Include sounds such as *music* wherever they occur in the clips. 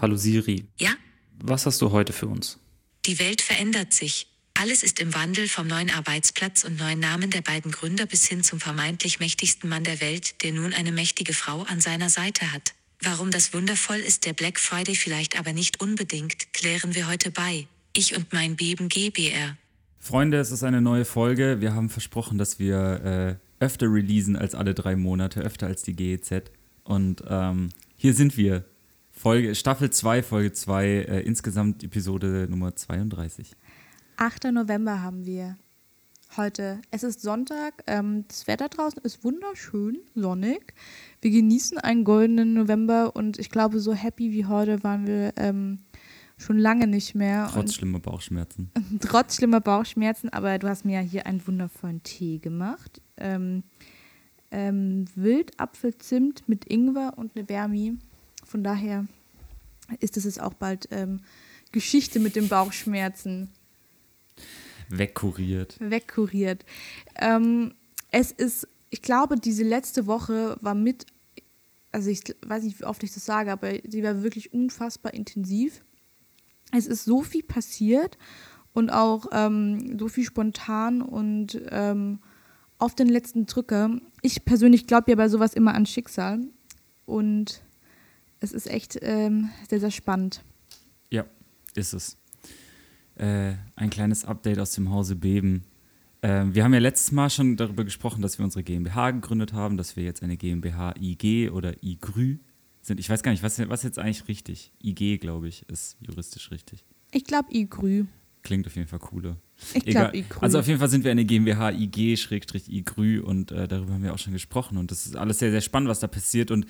Hallo Siri. Ja? Was hast du heute für uns? Die Welt verändert sich. Alles ist im Wandel vom neuen Arbeitsplatz und neuen Namen der beiden Gründer bis hin zum vermeintlich mächtigsten Mann der Welt, der nun eine mächtige Frau an seiner Seite hat. Warum das wundervoll ist, der Black Friday vielleicht aber nicht unbedingt, klären wir heute bei. Ich und mein Beben GBR. Freunde, es ist eine neue Folge. Wir haben versprochen, dass wir äh, öfter releasen als alle drei Monate, öfter als die GEZ. Und ähm, hier sind wir. Folge, Staffel 2, Folge 2, äh, insgesamt Episode Nummer 32. 8. November haben wir heute. Es ist Sonntag. Ähm, das Wetter draußen ist wunderschön, sonnig. Wir genießen einen goldenen November und ich glaube, so happy wie heute waren wir ähm, schon lange nicht mehr. Trotz schlimmer Bauchschmerzen. *laughs* Trotz schlimmer Bauchschmerzen, aber du hast mir ja hier einen wundervollen Tee gemacht. Ähm, ähm, Wildapfelzimt mit Ingwer und eine Wärmi. Von daher ist es jetzt auch bald ähm, Geschichte mit den Bauchschmerzen. Wegkuriert. Wegkuriert. Ähm, es ist, ich glaube, diese letzte Woche war mit, also ich weiß nicht, wie oft ich das sage, aber sie war wirklich unfassbar intensiv. Es ist so viel passiert und auch ähm, so viel spontan und ähm, auf den letzten Drücker. Ich persönlich glaube ja bei sowas immer an Schicksal und es ist echt ähm, sehr, sehr spannend. Ja, ist es. Äh, ein kleines Update aus dem Hause Beben. Äh, wir haben ja letztes Mal schon darüber gesprochen, dass wir unsere GmbH gegründet haben, dass wir jetzt eine GmbH IG oder IGRÜ sind. Ich weiß gar nicht, was, was jetzt eigentlich richtig? IG, glaube ich, ist juristisch richtig. Ich glaube IGRÜ. Klingt auf jeden Fall cooler. Ich glaube IGRÜ. Also auf jeden Fall sind wir eine GmbH IG-IGRÜ und äh, darüber haben wir auch schon gesprochen. Und das ist alles sehr, sehr spannend, was da passiert. Und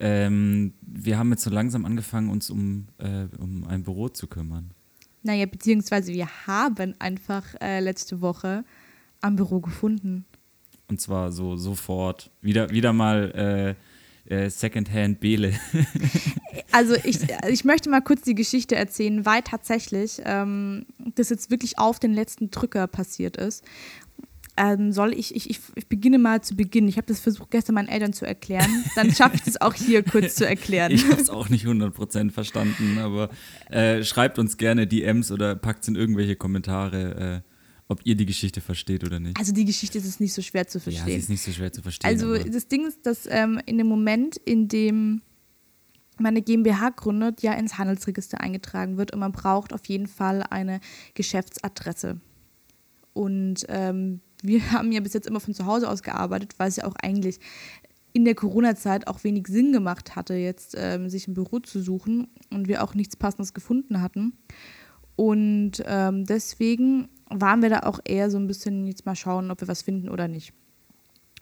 ähm, wir haben jetzt so langsam angefangen, uns um, äh, um ein Büro zu kümmern. Naja, beziehungsweise wir haben einfach äh, letzte Woche am Büro gefunden. Und zwar so sofort. Wieder, wieder mal äh, äh, Secondhand Bele. *laughs* also ich, ich möchte mal kurz die Geschichte erzählen, weil tatsächlich ähm, das jetzt wirklich auf den letzten Drücker passiert ist ähm, soll ich, ich, ich, ich beginne mal zu Beginn. Ich habe das versucht gestern meinen Eltern zu erklären. Dann schaffe ich das auch hier kurz zu erklären. Ich habe es auch nicht 100% verstanden, aber äh, schreibt uns gerne DMs oder packt es in irgendwelche Kommentare. Äh, ob ihr die Geschichte versteht oder nicht. Also die Geschichte ist nicht so schwer zu verstehen. Ja, sie ist nicht so schwer zu verstehen. Also das Ding ist, dass ähm, in dem Moment, in dem meine GmbH gründet, ja ins Handelsregister eingetragen wird und man braucht auf jeden Fall eine Geschäftsadresse. Und ähm, wir haben ja bis jetzt immer von zu Hause aus gearbeitet, weil es ja auch eigentlich in der Corona-Zeit auch wenig Sinn gemacht hatte, jetzt ähm, sich ein Büro zu suchen und wir auch nichts Passendes gefunden hatten. Und ähm, deswegen waren wir da auch eher so ein bisschen jetzt mal schauen, ob wir was finden oder nicht.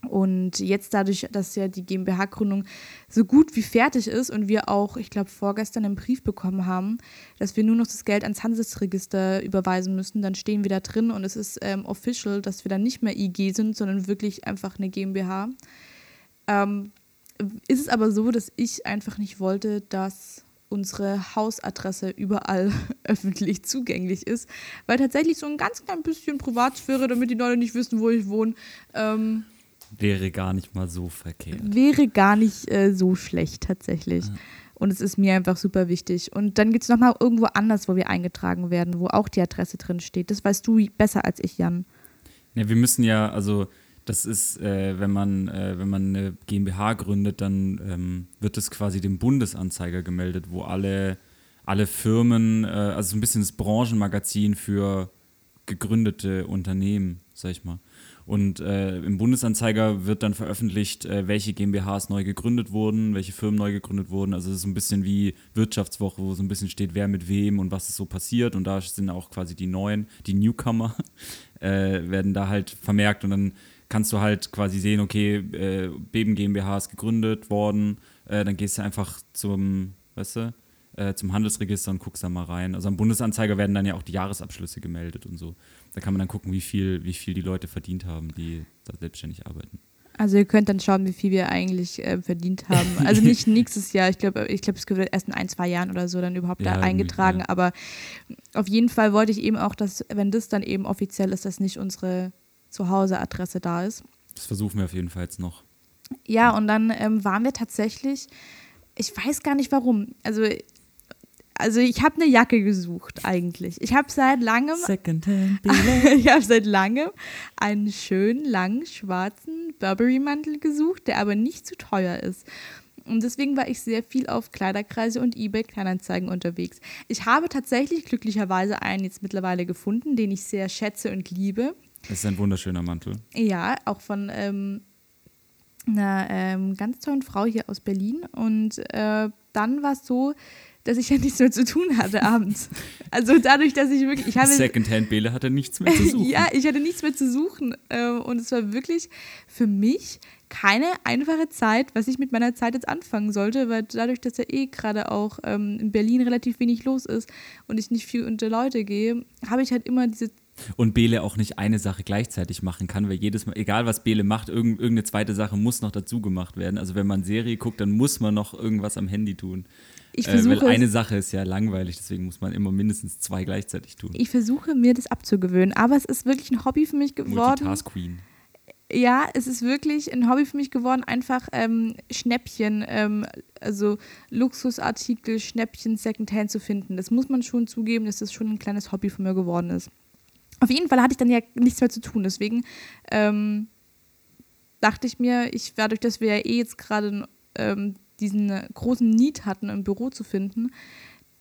Und jetzt dadurch, dass ja die GmbH-Gründung so gut wie fertig ist und wir auch, ich glaube, vorgestern einen Brief bekommen haben, dass wir nur noch das Geld ans Handelsregister überweisen müssen, dann stehen wir da drin und es ist ähm, official, dass wir dann nicht mehr IG sind, sondern wirklich einfach eine GmbH. Ähm, ist es aber so, dass ich einfach nicht wollte, dass unsere Hausadresse überall *laughs* öffentlich zugänglich ist, weil tatsächlich so ein ganz klein bisschen Privatsphäre, damit die Leute nicht wissen, wo ich wohne, ähm, Wäre gar nicht mal so verkehrt. Wäre gar nicht äh, so schlecht tatsächlich. Ja. Und es ist mir einfach super wichtig. Und dann gibt es nochmal irgendwo anders, wo wir eingetragen werden, wo auch die Adresse drin steht. Das weißt du besser als ich, Jan. Ja, wir müssen ja, also das ist, äh, wenn man, äh, wenn man eine GmbH gründet, dann ähm, wird es quasi dem Bundesanzeiger gemeldet, wo alle, alle Firmen, äh, also so ein bisschen das Branchenmagazin für gegründete Unternehmen, sag ich mal. Und äh, im Bundesanzeiger wird dann veröffentlicht, äh, welche GmbHs neu gegründet wurden, welche Firmen neu gegründet wurden. Also es ist so ein bisschen wie Wirtschaftswoche, wo so ein bisschen steht, wer mit wem und was ist so passiert. Und da sind auch quasi die neuen, die Newcomer, *laughs* äh, werden da halt vermerkt. Und dann kannst du halt quasi sehen, okay, äh, Beben GmbH ist gegründet worden. Äh, dann gehst du einfach zum, weißt du, äh, zum Handelsregister und guckst da mal rein. Also am Bundesanzeiger werden dann ja auch die Jahresabschlüsse gemeldet und so. Da kann man dann gucken, wie viel, wie viel die Leute verdient haben, die da selbstständig arbeiten. Also ihr könnt dann schauen, wie viel wir eigentlich äh, verdient haben. Also nicht *laughs* nächstes Jahr, ich glaube, ich glaube, es wird erst in ein, zwei Jahren oder so dann überhaupt ja, da eingetragen. Ja. Aber auf jeden Fall wollte ich eben auch, dass, wenn das dann eben offiziell ist, dass nicht unsere Zuhauseadresse da ist. Das versuchen wir auf jeden Fall jetzt noch. Ja, und dann ähm, waren wir tatsächlich, ich weiß gar nicht warum. Also also ich habe eine Jacke gesucht eigentlich. Ich habe seit langem, *laughs* ich habe seit langem einen schönen langen schwarzen Burberry-Mantel gesucht, der aber nicht zu teuer ist. Und deswegen war ich sehr viel auf Kleiderkreise und eBay Kleinanzeigen unterwegs. Ich habe tatsächlich glücklicherweise einen jetzt mittlerweile gefunden, den ich sehr schätze und liebe. Das ist ein wunderschöner Mantel. Ja, auch von ähm, einer ähm, ganz tollen Frau hier aus Berlin. Und äh, dann war es so, dass ich ja nichts mehr zu tun hatte abends. Also dadurch, dass ich wirklich, ich habe Secondhand Bele hatte nichts mehr zu *laughs* suchen. ja, ich hatte nichts mehr zu suchen äh, und es war wirklich für mich keine einfache Zeit, was ich mit meiner Zeit jetzt anfangen sollte, weil dadurch, dass ja eh gerade auch ähm, in Berlin relativ wenig los ist und ich nicht viel unter Leute gehe, habe ich halt immer diese Und Bele auch nicht eine Sache gleichzeitig machen kann, weil jedes Mal, egal was Bele macht, irgend, irgendeine zweite Sache muss noch dazu gemacht werden. Also wenn man Serie guckt, dann muss man noch irgendwas am Handy tun. ich Äh, versuche weil es- eine Sache ist ja langweilig, deswegen muss man immer mindestens zwei gleichzeitig tun. ich versuche mir das abzugewöhnen, aber es ist wirklich ein Hobby für mich geworden. Multitask Queen. Ja, es ist wirklich ein Hobby für mich geworden, einfach ähm, Schnäppchen, ähm, also Luxusartikel, Schnäppchen Secondhand zu finden. Das muss man schon zugeben, dass das schon ein kleines Hobby von mir geworden ist. Auf jeden Fall hatte ich dann ja nichts mehr zu tun, deswegen ähm, dachte ich mir, ich dadurch, dass wir ja eh jetzt gerade ähm, diesen großen Need hatten, ein Büro zu finden,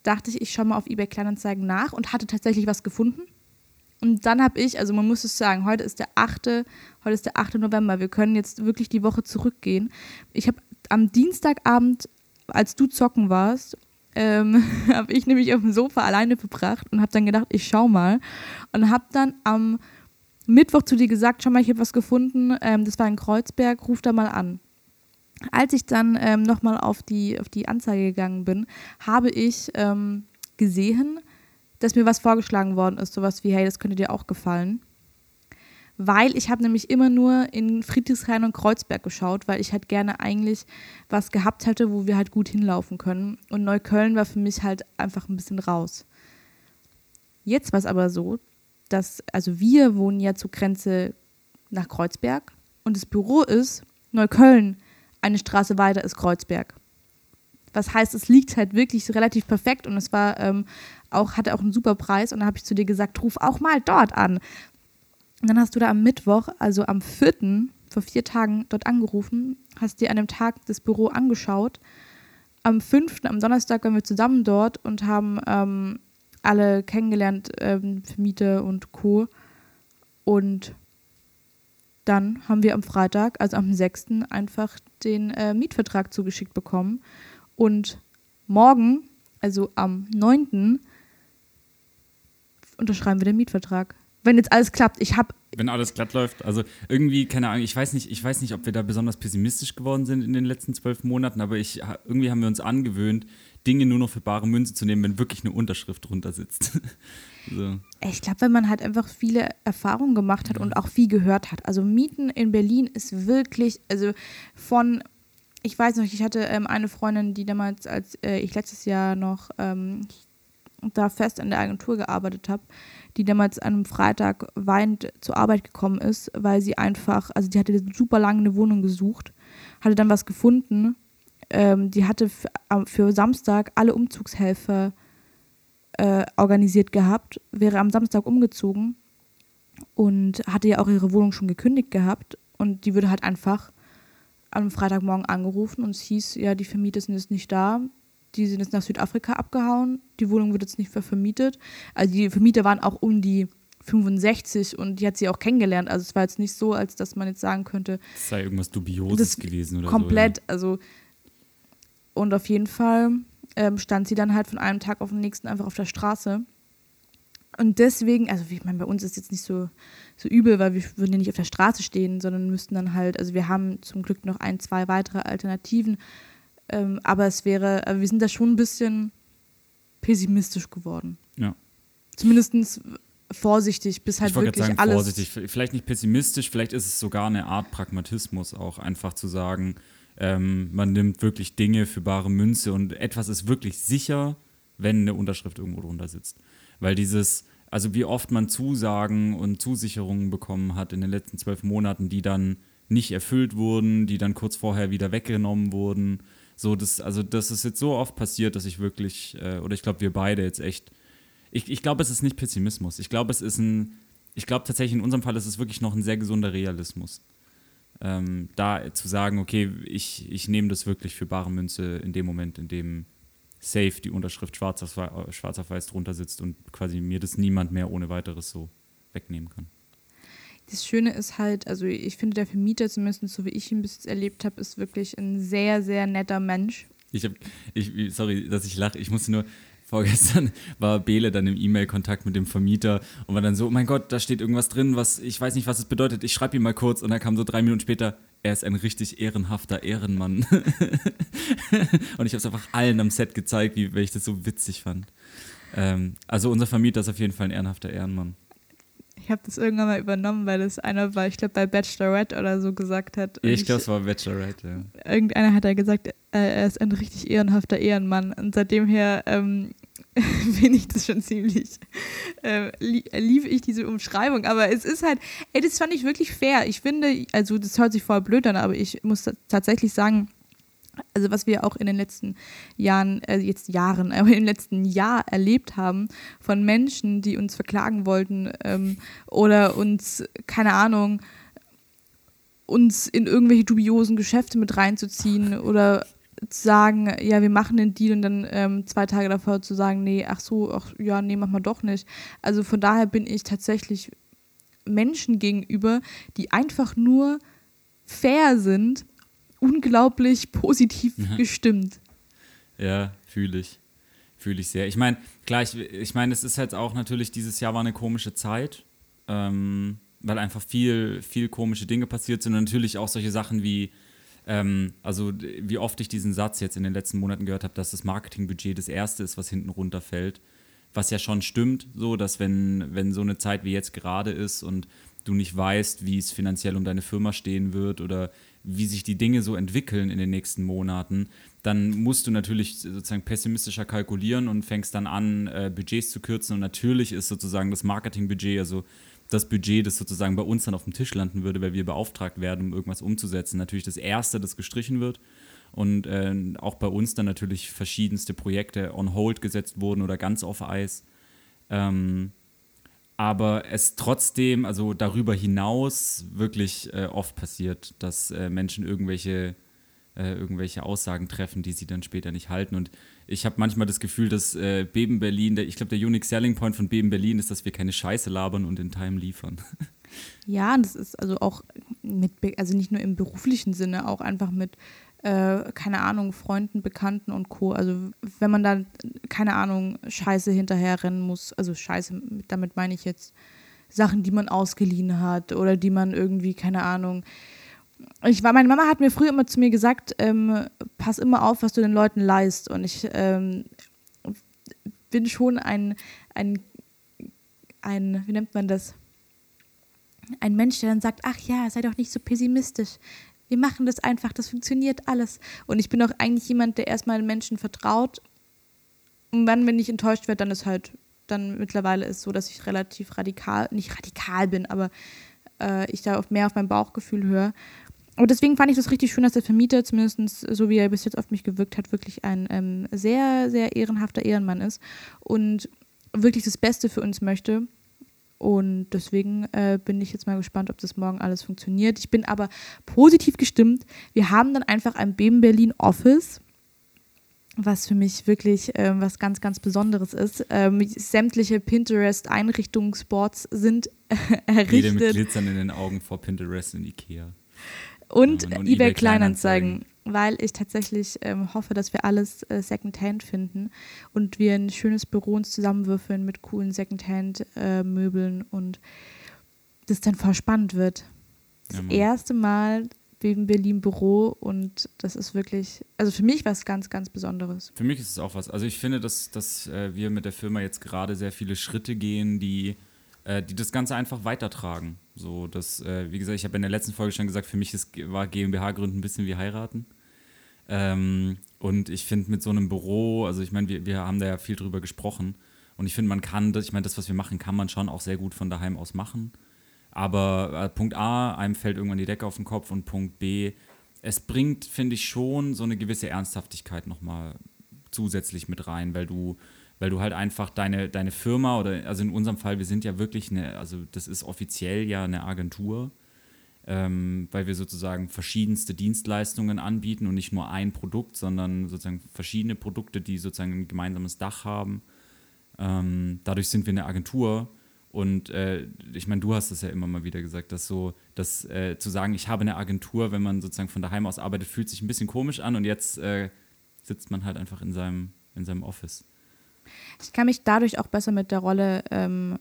dachte ich, ich schaue mal auf eBay Kleinanzeigen nach und hatte tatsächlich was gefunden. Und dann habe ich, also man muss es sagen, heute ist der 8. Heute ist der 8. November. Wir können jetzt wirklich die Woche zurückgehen. Ich habe am Dienstagabend, als du zocken warst, ähm, *laughs* habe ich nämlich auf dem Sofa alleine verbracht und habe dann gedacht, ich schau mal. Und habe dann am Mittwoch zu dir gesagt, schau mal, ich habe was gefunden. Ähm, das war in Kreuzberg, ruf da mal an. Als ich dann ähm, nochmal auf die, auf die Anzeige gegangen bin, habe ich ähm, gesehen, dass mir was vorgeschlagen worden ist, sowas wie, hey, das könnte dir auch gefallen. Weil ich habe nämlich immer nur in Friedrichshain und Kreuzberg geschaut, weil ich halt gerne eigentlich was gehabt hätte, wo wir halt gut hinlaufen können. Und Neukölln war für mich halt einfach ein bisschen raus. Jetzt war es aber so, dass, also wir wohnen ja zur Grenze nach Kreuzberg und das Büro ist Neukölln, eine Straße weiter ist Kreuzberg. Was heißt, es liegt halt wirklich relativ perfekt und es war ähm, auch, hatte auch einen super Preis und dann habe ich zu dir gesagt, ruf auch mal dort an. Und dann hast du da am Mittwoch, also am 4., vor vier Tagen dort angerufen, hast dir an dem Tag das Büro angeschaut. Am 5., am Donnerstag waren wir zusammen dort und haben ähm, alle kennengelernt, ähm, Vermieter und Co. Und dann haben wir am Freitag, also am 6., einfach den äh, Mietvertrag zugeschickt bekommen. Und morgen, also am 9., unterschreiben wir den Mietvertrag. Wenn jetzt alles klappt. Ich habe Wenn alles glatt läuft. Also irgendwie, keine Ahnung, ich weiß nicht, ich weiß nicht, ob wir da besonders pessimistisch geworden sind in den letzten zwölf Monaten, aber ich, irgendwie haben wir uns angewöhnt, Dinge nur noch für bare Münze zu nehmen, wenn wirklich eine Unterschrift drunter sitzt. *laughs* so. Ich glaube, wenn man halt einfach viele Erfahrungen gemacht hat und auch viel gehört hat. Also Mieten in Berlin ist wirklich, also von, ich weiß noch, ich hatte ähm, eine Freundin, die damals, als äh, ich letztes Jahr noch ähm, da fest in der Agentur gearbeitet habe, die damals an einem Freitag weinend zur Arbeit gekommen ist, weil sie einfach, also die hatte super lange eine Wohnung gesucht, hatte dann was gefunden. Ähm, die hatte für, Samstag alle Umzugshelfer äh, organisiert gehabt, wäre am Samstag umgezogen und hatte ja auch ihre Wohnung schon gekündigt gehabt und die würde halt einfach am Freitagmorgen angerufen und es hieß, ja, die Vermieter sind jetzt nicht da, die sind jetzt nach Südafrika abgehauen, die Wohnung wird jetzt nicht mehr vermietet. Also die Vermieter waren auch um die 65 und die hat sie auch kennengelernt. Also es war jetzt nicht so, als dass man jetzt sagen könnte, Es sei irgendwas Dubioses gewesen oder komplett, also und auf jeden Fall ähm, stand sie dann halt von einem Tag auf den nächsten einfach auf der Straße. Und deswegen, also ich meine, bei uns ist jetzt nicht so, so übel, weil wir würden ja nicht auf der Straße stehen, sondern müssten dann halt, also wir haben zum Glück noch ein, zwei weitere Alternativen, ähm, aber es wäre, also wir sind da schon ein bisschen pessimistisch geworden. Ja. Zumindest vorsichtig, bis halt wirklich sagen, alles. vorsichtig. Vielleicht nicht pessimistisch, vielleicht ist es sogar eine Art Pragmatismus auch, einfach zu sagen, ähm, man nimmt wirklich Dinge für bare Münze und etwas ist wirklich sicher, wenn eine Unterschrift irgendwo drunter sitzt. Weil dieses, also wie oft man Zusagen und Zusicherungen bekommen hat in den letzten zwölf Monaten, die dann nicht erfüllt wurden, die dann kurz vorher wieder weggenommen wurden, So, das, also das ist jetzt so oft passiert, dass ich wirklich, äh, oder ich glaube, wir beide jetzt echt, ich, ich glaube, es ist nicht Pessimismus. Ich glaube, es ist ein, ich glaube tatsächlich in unserem Fall ist es wirklich noch ein sehr gesunder Realismus. Ähm, da zu sagen, okay, ich, ich nehme das wirklich für bare Münze in dem Moment, in dem safe die Unterschrift schwarz auf, schwarz auf weiß drunter sitzt und quasi mir das niemand mehr ohne weiteres so wegnehmen kann. Das Schöne ist halt, also ich finde, der Vermieter, zumindest so wie ich ihn bis jetzt erlebt habe, ist wirklich ein sehr, sehr netter Mensch. Ich habe, ich, sorry, dass ich lache, ich musste nur, vorgestern *laughs* war Bele dann im E-Mail-Kontakt mit dem Vermieter und war dann so, oh mein Gott, da steht irgendwas drin, was ich weiß nicht, was es bedeutet. Ich schreibe ihm mal kurz und dann kam so drei Minuten später, er ist ein richtig ehrenhafter Ehrenmann. *laughs* und ich habe es einfach allen am Set gezeigt, wie, weil ich das so witzig fand. Ähm, also unser Vermieter ist auf jeden Fall ein ehrenhafter Ehrenmann. Ich habe das irgendwann mal übernommen, weil das einer war, ich glaube, bei Bachelorette oder so gesagt hat. ich glaube, es war Bachelorette, ja. Irgendeiner hat da gesagt, äh, er ist ein richtig ehrenhafter Ehrenmann. Und seitdem her ähm, *laughs* finde ich das schon ziemlich, äh, lief ich diese Umschreibung. Aber es ist halt, ey, das fand ich wirklich fair. Ich finde, also das hört sich voll blöd an, aber ich muss tatsächlich sagen, also was wir auch in den letzten Jahren, äh, jetzt Jahren, *laughs* aber im letzten Jahr erlebt haben von Menschen, die uns verklagen wollten ähm, oder uns, keine Ahnung, uns in irgendwelche dubiosen Geschäfte mit reinzuziehen *laughs* oder zu sagen, ja, wir machen den Deal und dann ähm, zwei Tage davor zu sagen, nee, ach so, ach ja, nee, mach mal doch nicht. Also von daher bin ich tatsächlich Menschen gegenüber, die einfach nur fair sind unglaublich positiv gestimmt. Ja, fühle ich. Fühle ich sehr. Ich meine, klar, ich, ich meine, es ist halt auch natürlich, dieses Jahr war eine komische Zeit, ähm, weil einfach viel, viel komische Dinge passiert sind und natürlich auch solche Sachen wie, ähm, also wie oft ich diesen Satz jetzt in den letzten Monaten gehört habe, dass das Marketingbudget das erste ist, was hinten runterfällt. Was ja schon stimmt, so dass wenn, wenn so eine Zeit wie jetzt gerade ist und du nicht weißt, wie es finanziell um deine Firma stehen wird oder wie sich die Dinge so entwickeln in den nächsten Monaten, dann musst du natürlich sozusagen pessimistischer kalkulieren und fängst dann an, äh, Budgets zu kürzen. Und natürlich ist sozusagen das Marketingbudget, also das Budget, das sozusagen bei uns dann auf dem Tisch landen würde, weil wir beauftragt werden, um irgendwas umzusetzen, natürlich das erste, das gestrichen wird. Und äh, auch bei uns dann natürlich verschiedenste Projekte on hold gesetzt wurden oder ganz auf Eis. Ähm, aber es trotzdem, also darüber hinaus wirklich äh, oft passiert, dass äh, Menschen irgendwelche, äh, irgendwelche Aussagen treffen, die sie dann später nicht halten. Und ich habe manchmal das Gefühl, dass äh, Beben Berlin, der, ich glaube, der Unique Selling Point von Beben Berlin ist, dass wir keine Scheiße labern und in Time liefern. Ja, das ist also auch mit, also nicht nur im beruflichen Sinne, auch einfach mit äh, keine Ahnung, Freunden, Bekannten und Co. Also wenn man da, keine Ahnung, Scheiße hinterherrennen muss, also Scheiße, damit meine ich jetzt Sachen, die man ausgeliehen hat oder die man irgendwie, keine Ahnung. Ich war, meine Mama hat mir früher immer zu mir gesagt, ähm, pass immer auf, was du den Leuten leist. Und ich ähm, bin schon ein, ein, ein, wie nennt man das? Ein Mensch, der dann sagt, ach ja, sei doch nicht so pessimistisch wir machen das einfach, das funktioniert alles. Und ich bin auch eigentlich jemand, der erstmal Menschen vertraut. Und dann, wenn ich enttäuscht werde, dann ist halt, dann mittlerweile ist so, dass ich relativ radikal, nicht radikal bin, aber äh, ich da mehr auf mein Bauchgefühl höre. Und deswegen fand ich das richtig schön, dass der Vermieter, zumindest so wie er bis jetzt auf mich gewirkt hat, wirklich ein ähm, sehr, sehr ehrenhafter Ehrenmann ist und wirklich das Beste für uns möchte. Und deswegen äh, bin ich jetzt mal gespannt, ob das morgen alles funktioniert. Ich bin aber positiv gestimmt. Wir haben dann einfach ein BEM Berlin Office, was für mich wirklich äh, was ganz, ganz Besonderes ist. Ähm, sämtliche Pinterest-Einrichtungsboards sind äh, *laughs* errichtet. Jede mit Glitzern in den Augen vor Pinterest und Ikea. Und, und eBay, eBay Kleinanzeigen. Kleinanzeigen weil ich tatsächlich ähm, hoffe, dass wir alles äh, Secondhand finden und wir ein schönes Büro uns zusammenwürfeln mit coolen Secondhand-Möbeln äh, und das dann voll spannend wird. Das ja, erste Mal in Berlin Büro und das ist wirklich, also für mich was ganz, ganz Besonderes. Für mich ist es auch was. Also ich finde, dass, dass äh, wir mit der Firma jetzt gerade sehr viele Schritte gehen, die, äh, die das Ganze einfach weitertragen. So, dass, äh, wie gesagt, ich habe in der letzten Folge schon gesagt, für mich ist, war GmbH-Gründen ein bisschen wie heiraten. Ähm, und ich finde mit so einem Büro, also ich meine, wir, wir haben da ja viel drüber gesprochen. Und ich finde, man kann das, ich meine, das, was wir machen, kann man schon auch sehr gut von daheim aus machen. Aber äh, Punkt A, einem fällt irgendwann die Decke auf den Kopf und Punkt B, es bringt, finde ich, schon so eine gewisse Ernsthaftigkeit nochmal zusätzlich mit rein, weil du, weil du halt einfach deine, deine Firma oder, also in unserem Fall, wir sind ja wirklich eine, also das ist offiziell ja eine Agentur, ähm, weil wir sozusagen verschiedenste Dienstleistungen anbieten und nicht nur ein Produkt, sondern sozusagen verschiedene Produkte, die sozusagen ein gemeinsames Dach haben. Ähm, dadurch sind wir eine Agentur und äh, ich meine, du hast es ja immer mal wieder gesagt, dass so, dass äh, zu sagen, ich habe eine Agentur, wenn man sozusagen von daheim aus arbeitet, fühlt sich ein bisschen komisch an und jetzt äh, sitzt man halt einfach in seinem, in seinem Office. Ich kann mich dadurch auch besser mit der Rolle ähm,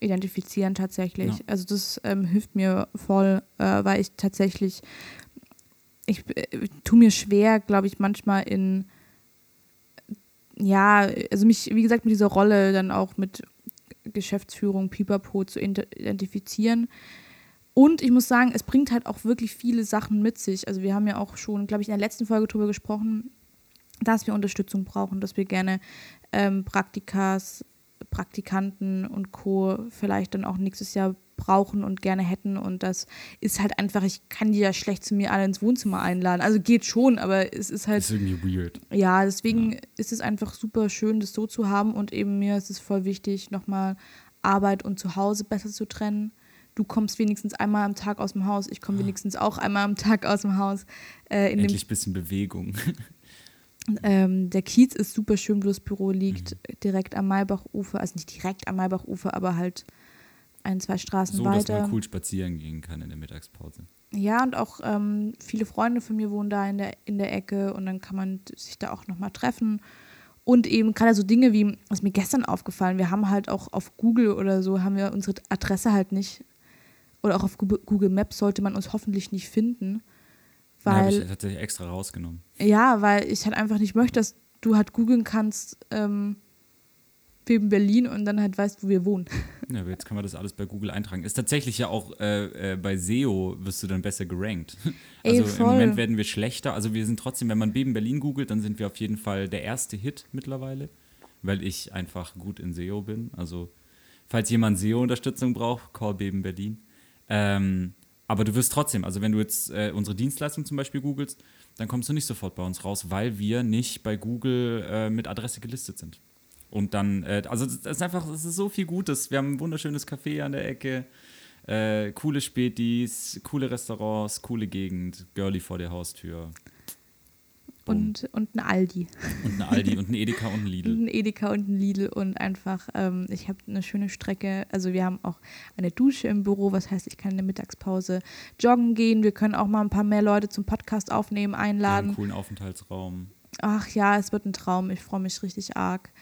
identifizieren tatsächlich. Ja. Also das ähm, hilft mir voll, äh, weil ich tatsächlich, ich äh, tue mir schwer, glaube ich, manchmal in, ja, also mich, wie gesagt, mit dieser Rolle dann auch mit Geschäftsführung, Pipapo zu identifizieren. Und ich muss sagen, es bringt halt auch wirklich viele Sachen mit sich. Also wir haben ja auch schon, glaube ich, in der letzten Folge darüber gesprochen, dass wir Unterstützung brauchen, dass wir gerne ähm, Praktikas Praktikanten und Co. vielleicht dann auch nächstes Jahr brauchen und gerne hätten. Und das ist halt einfach, ich kann die ja schlecht zu mir alle ins Wohnzimmer einladen. Also geht schon, aber es ist halt. Das ist irgendwie weird. Ja, deswegen ja. ist es einfach super schön, das so zu haben. Und eben mir ist es voll wichtig, nochmal Arbeit und Zuhause besser zu trennen. Du kommst wenigstens einmal am Tag aus dem Haus, ich komme ah. wenigstens auch einmal am Tag aus dem Haus. Äh, Endlich ein bisschen Bewegung. *laughs* Ähm, der Kiez ist super schön, wo das Büro liegt, mhm. direkt am Maybachufer, also nicht direkt am Maybachufer, aber halt ein, zwei Straßen so, weiter. So, dass man cool spazieren gehen kann in der Mittagspause. Ja, und auch ähm, viele Freunde von mir wohnen da in der, in der Ecke und dann kann man sich da auch nochmal treffen. Und eben gerade so Dinge wie, was mir gestern aufgefallen, wir haben halt auch auf Google oder so, haben wir unsere Adresse halt nicht, oder auch auf Google Maps sollte man uns hoffentlich nicht finden. Weil, ja, ich tatsächlich extra rausgenommen. Ja, weil ich halt einfach nicht möchte, dass du halt googeln kannst, ähm, wir in Berlin und dann halt weißt, wo wir wohnen. Ja, aber jetzt kann man das alles bei Google eintragen. Ist tatsächlich ja auch äh, äh, bei SEO wirst du dann besser gerankt. *laughs* Also Ey, im Moment werden wir schlechter. Also wir sind trotzdem, wenn man Beben Berlin googelt, dann sind wir auf jeden Fall der erste Hit mittlerweile, weil ich einfach gut in SEO bin. Also falls jemand SEO-Unterstützung braucht, call Beben Berlin. Ähm, aber du wirst trotzdem, also wenn du jetzt äh, unsere Dienstleistung zum Beispiel googelst, dann kommst du nicht sofort bei uns raus, weil wir nicht bei Google äh, mit Adresse gelistet sind. Und dann, äh, also es ist einfach, es ist so viel Gutes. Wir haben ein wunderschönes Café an der Ecke, äh, coole Spätis, coole Restaurants, coole Gegend, Girly vor der Haustür. Und, und ein Aldi. Und ein Aldi und ein Edeka und ein *laughs* Lidl. Und ein Edeka und ein Lidl und einfach, ähm, ich habe eine schöne Strecke. Also wir haben auch eine Dusche im Büro, was heißt, ich kann in der Mittagspause joggen gehen. Wir können auch mal ein paar mehr Leute zum Podcast aufnehmen, einladen. einen coolen Aufenthaltsraum. Ach ja, es wird ein Traum. Ich freue mich richtig arg.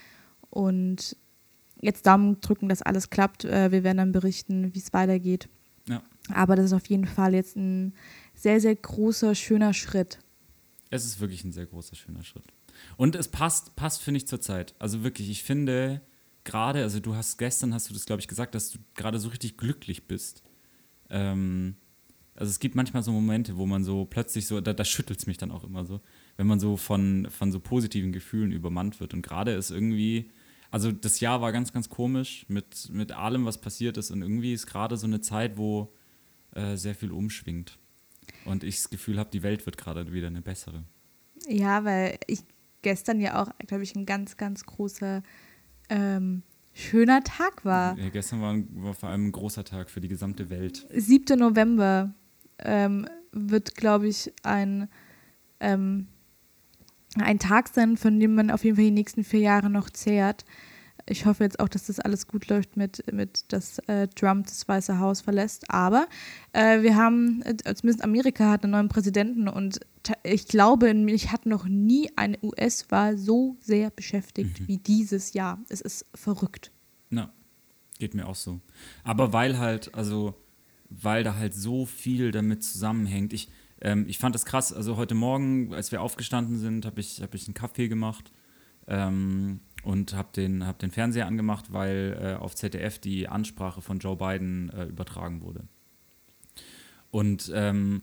Und jetzt Daumen drücken, dass alles klappt. Äh, wir werden dann berichten, wie es weitergeht. Ja. Aber das ist auf jeden Fall jetzt ein sehr, sehr großer, schöner Schritt. Es ist wirklich ein sehr großer, schöner Schritt. Und es passt, passt finde ich zur Zeit. Also wirklich, ich finde gerade, also du hast gestern, hast du das, glaube ich, gesagt, dass du gerade so richtig glücklich bist. Ähm, also es gibt manchmal so Momente, wo man so plötzlich so, da, da schüttelt es mich dann auch immer so, wenn man so von, von so positiven Gefühlen übermannt wird. Und gerade ist irgendwie, also das Jahr war ganz, ganz komisch mit, mit allem, was passiert ist. Und irgendwie ist gerade so eine Zeit, wo äh, sehr viel umschwingt. Und ich das Gefühl habe, die Welt wird gerade wieder eine bessere. Ja, weil ich gestern ja auch, glaube ich, ein ganz, ganz großer, ähm, schöner Tag war. Ja, gestern war, war, vor allem ein großer Tag für die gesamte Welt. 7. November ähm, wird, glaube ich, ein, ähm, ein Tag sein, von dem man auf jeden Fall die nächsten vier Jahre noch zehrt ich hoffe jetzt auch, dass das alles gut läuft mit, mit dass äh, Trump das Weiße Haus verlässt. Aber äh, wir haben, äh, zumindest Amerika hat einen neuen Präsidenten und ich glaube, mich hat noch nie eine US-Wahl so sehr beschäftigt mhm. wie dieses Jahr. Es ist verrückt. Na, geht mir auch so. Aber weil halt, also, weil da halt so viel damit zusammenhängt. Ich, ähm, ich fand das krass. Also heute Morgen, als wir aufgestanden sind, habe ich, hab ich einen Kaffee gemacht. Ähm, und habe den, hab den Fernseher angemacht, weil äh, auf ZDF die Ansprache von Joe Biden äh, übertragen wurde. Und ähm,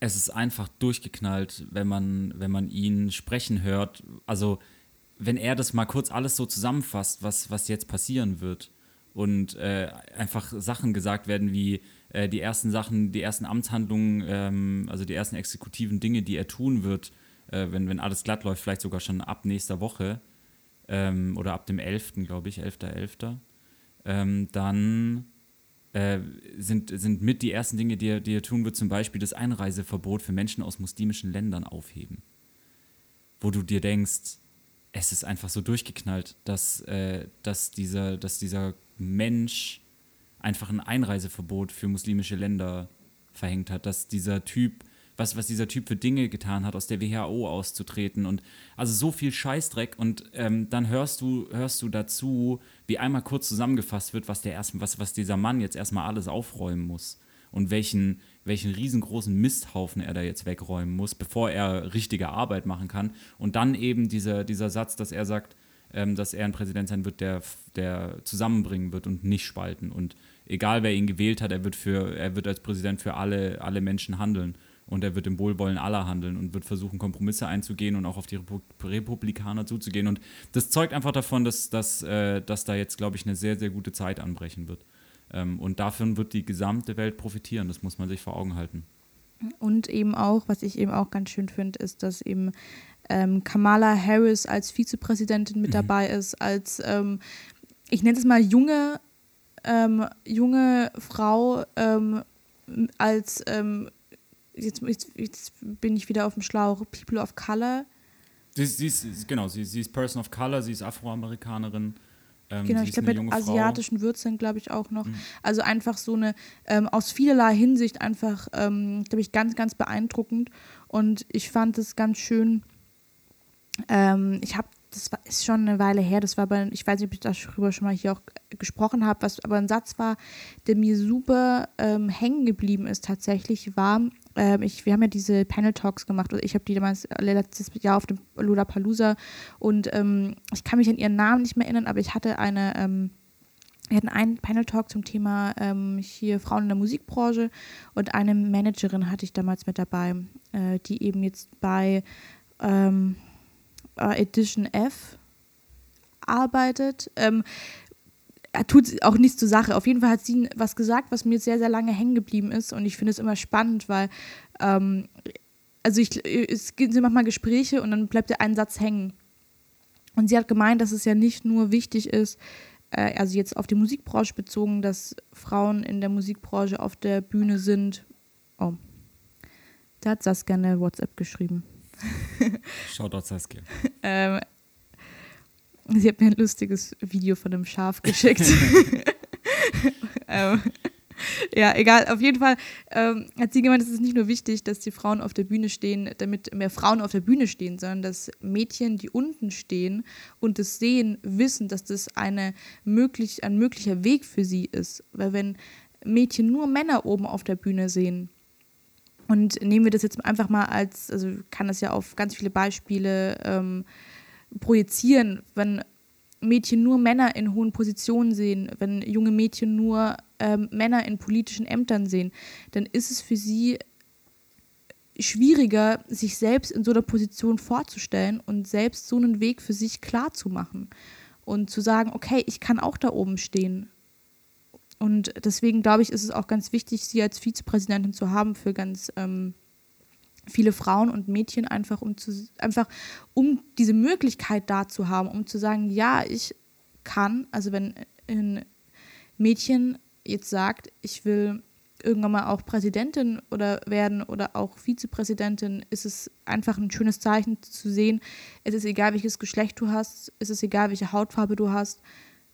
es ist einfach durchgeknallt, wenn man, wenn man ihn sprechen hört. Also wenn er das mal kurz alles so zusammenfasst, was, was jetzt passieren wird und äh, einfach Sachen gesagt werden wie, äh, die ersten Sachen, die ersten Amtshandlungen, ähm, also die ersten exekutiven Dinge, die er tun wird, äh, wenn, wenn alles glatt läuft, vielleicht sogar schon ab nächster Woche ähm, oder ab dem 11., glaube ich, 11.11., .11., ähm, dann äh, sind, sind mit die ersten Dinge, die er, die er tun wird, zum Beispiel das Einreiseverbot für Menschen aus muslimischen Ländern aufheben. Wo du dir denkst, es ist einfach so durchgeknallt, dass, äh, dass, dieser, dass dieser Mensch einfach ein Einreiseverbot für muslimische Länder verhängt hat, dass dieser Typ, was, was dieser Typ für Dinge getan hat, aus der WHO auszutreten und also so viel Scheißdreck und ähm, dann hörst du, hörst du dazu, wie einmal kurz zusammengefasst wird, was der erst, was, was dieser Mann jetzt erstmal alles aufräumen muss und welchen, welchen riesengroßen Misthaufen er da jetzt wegräumen muss, bevor er richtige Arbeit machen kann. Und dann eben dieser, dieser Satz, dass er sagt, ähm, dass er ein Präsident sein wird, der, der zusammenbringen wird und nicht spalten. Und egal wer ihn gewählt hat, er wird, für, er wird als Präsident für alle, alle Menschen handeln. Und er wird im Wohlwollen aller handeln und wird versuchen, Kompromisse einzugehen und auch auf die Republikaner zuzugehen. Und das zeugt einfach davon, dass, dass, äh, dass da jetzt, glaube ich, eine sehr, sehr gute Zeit anbrechen wird. Ähm, und davon wird die gesamte Welt profitieren. Das muss man sich vor Augen halten. Und eben auch, was ich eben auch ganz schön finde, ist, dass eben ähm, Kamala Harris als Vizepräsidentin mit mhm. dabei ist, als, ähm, ich nenne es mal junge, ähm, junge Frau, ähm, als, ähm, jetzt, jetzt, jetzt, bin ich wieder auf dem Schlauch, People of Color. Sie, sie ist, genau, sie, sie ist Person of Color, sie ist Afroamerikanerin. Ähm, genau, ich glaube mit asiatischen Wurzeln, glaube ich, auch noch. Mhm. Also einfach so eine, ähm, aus vielerlei Hinsicht einfach, ähm, glaube ich, ganz, ganz beeindruckend. Und ich fand es ganz schön. Ähm, ich habe, das war, ist schon eine Weile her, das war bei, ich weiß nicht, ob ich darüber schon mal hier auch gesprochen habe, was aber ein Satz war, der mir super ähm, hängen geblieben ist tatsächlich, war, ähm, ich, wir haben ja diese Panel Talks gemacht, oder ich habe die damals letztes Jahr auf dem Lollapalooza. Und ähm, ich kann mich an ihren Namen nicht mehr erinnern, aber ich hatte eine, ähm, wir hatten einen Panel Talk zum Thema ähm, hier Frauen in der Musikbranche. Und eine Managerin hatte ich damals mit dabei, äh, die eben jetzt bei ähm, äh, Edition F arbeitet. Ähm, tut auch nichts zur Sache. Auf jeden Fall hat sie was gesagt, was mir sehr, sehr lange hängen geblieben ist. Und ich finde es immer spannend, weil, ähm, also ich, es sind manchmal Gespräche und dann bleibt der ein Satz hängen. Und sie hat gemeint, dass es ja nicht nur wichtig ist, äh, also jetzt auf die Musikbranche bezogen, dass Frauen in der Musikbranche auf der Bühne sind. Oh, da hat Saskia eine WhatsApp geschrieben. Shoutout Saskia. *laughs* ähm, Sie hat mir ein lustiges Video von einem Schaf *laughs* geschickt. *laughs* ähm, ja, egal. Auf jeden Fall ähm, hat sie gemeint, es ist nicht nur wichtig, dass die Frauen auf der Bühne stehen, damit mehr Frauen auf der Bühne stehen, sondern dass Mädchen, die unten stehen und das sehen, wissen, dass das eine möglich, ein möglicher Weg für sie ist. Weil wenn Mädchen nur Männer oben auf der Bühne sehen, und nehmen wir das jetzt einfach mal als, also kann das ja auf ganz viele Beispiele ähm, projizieren, wenn Mädchen nur Männer in hohen Positionen sehen, wenn junge Mädchen nur ähm, Männer in politischen Ämtern sehen, dann ist es für sie schwieriger, sich selbst in so einer Position vorzustellen und selbst so einen Weg für sich klar zu machen und zu sagen, okay, ich kann auch da oben stehen. Und deswegen glaube ich, ist es auch ganz wichtig, sie als Vizepräsidentin zu haben für ganz ähm, viele Frauen und Mädchen einfach um zu einfach um diese Möglichkeit da zu haben, um zu sagen, ja, ich kann, also wenn ein Mädchen jetzt sagt, ich will irgendwann mal auch Präsidentin oder werden oder auch Vizepräsidentin, ist es einfach ein schönes Zeichen zu sehen. Es ist egal, welches Geschlecht du hast, es ist egal, welche Hautfarbe du hast.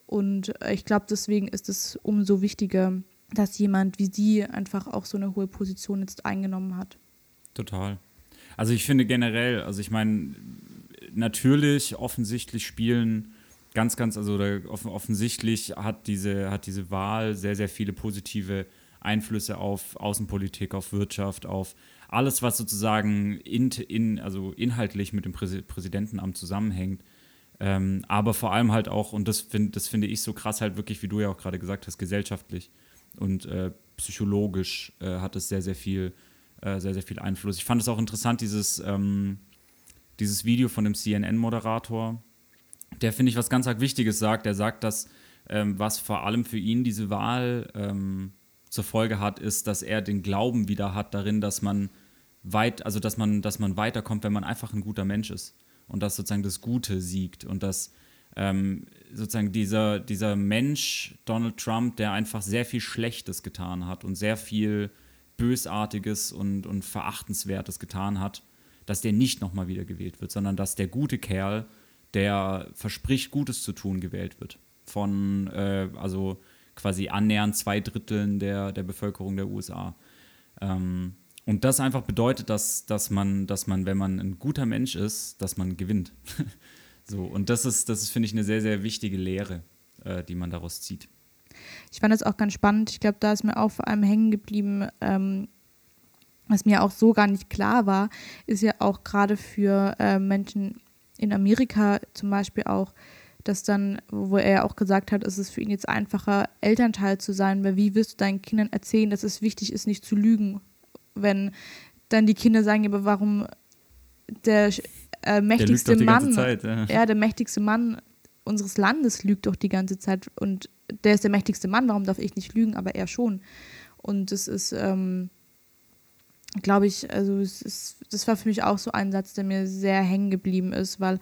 Und ich glaube, deswegen ist es umso wichtiger, dass jemand wie sie einfach auch so eine hohe Position jetzt eingenommen hat. Total. Also ich finde generell, also ich meine, natürlich, offensichtlich spielen ganz, ganz, also offensichtlich hat diese, hat diese Wahl sehr, sehr viele positive Einflüsse auf Außenpolitik, auf Wirtschaft, auf alles, was sozusagen in, in, also inhaltlich mit dem Präsidentenamt zusammenhängt. Ähm, aber vor allem halt auch, und das, find, das finde ich so krass, halt wirklich, wie du ja auch gerade gesagt hast, gesellschaftlich und äh, psychologisch äh, hat es sehr, sehr viel äh, sehr, sehr viel Einfluss. Ich fand es auch interessant, dieses, ähm, dieses Video von dem CNN-Moderator, der, finde ich, was ganz Wichtiges sagt. Der sagt, dass ähm, was vor allem für ihn diese Wahl ähm, zur Folge hat, ist, dass er den Glauben wieder hat darin, dass man weit, also dass man, dass man weiterkommt, wenn man einfach ein guter Mensch ist und dass sozusagen das Gute siegt und dass ähm, sozusagen dieser, dieser Mensch, Donald Trump, der einfach sehr viel Schlechtes getan hat und sehr viel Bösartiges und, und Verachtenswertes getan hat, dass der nicht nochmal wieder gewählt wird, sondern dass der gute Kerl, der verspricht, Gutes zu tun, gewählt wird. Von, äh, also quasi annähernd zwei Dritteln der, der Bevölkerung der USA. Ähm, und das einfach bedeutet, dass, dass, man, dass man, wenn man ein guter Mensch ist, dass man gewinnt. *laughs* so, und das ist, das ist, finde ich, eine sehr, sehr wichtige Lehre, äh, die man daraus zieht. Ich fand das auch ganz spannend. Ich glaube, da ist mir auch vor allem hängen geblieben, ähm, was mir auch so gar nicht klar war, ist ja auch gerade für äh, Menschen in Amerika zum Beispiel auch, dass dann, wo er ja auch gesagt hat, es ist für ihn jetzt einfacher, Elternteil zu sein, weil wie wirst du deinen Kindern erzählen, dass es wichtig ist, nicht zu lügen, wenn dann die Kinder sagen, aber warum der äh, mächtigste der Mann, Zeit, ja. ja, der mächtigste Mann unseres Landes lügt doch die ganze Zeit und der ist der mächtigste Mann, warum darf ich nicht lügen, aber er schon. Und das ist, ähm, glaube ich, also ist, das war für mich auch so ein Satz, der mir sehr hängen geblieben ist, weil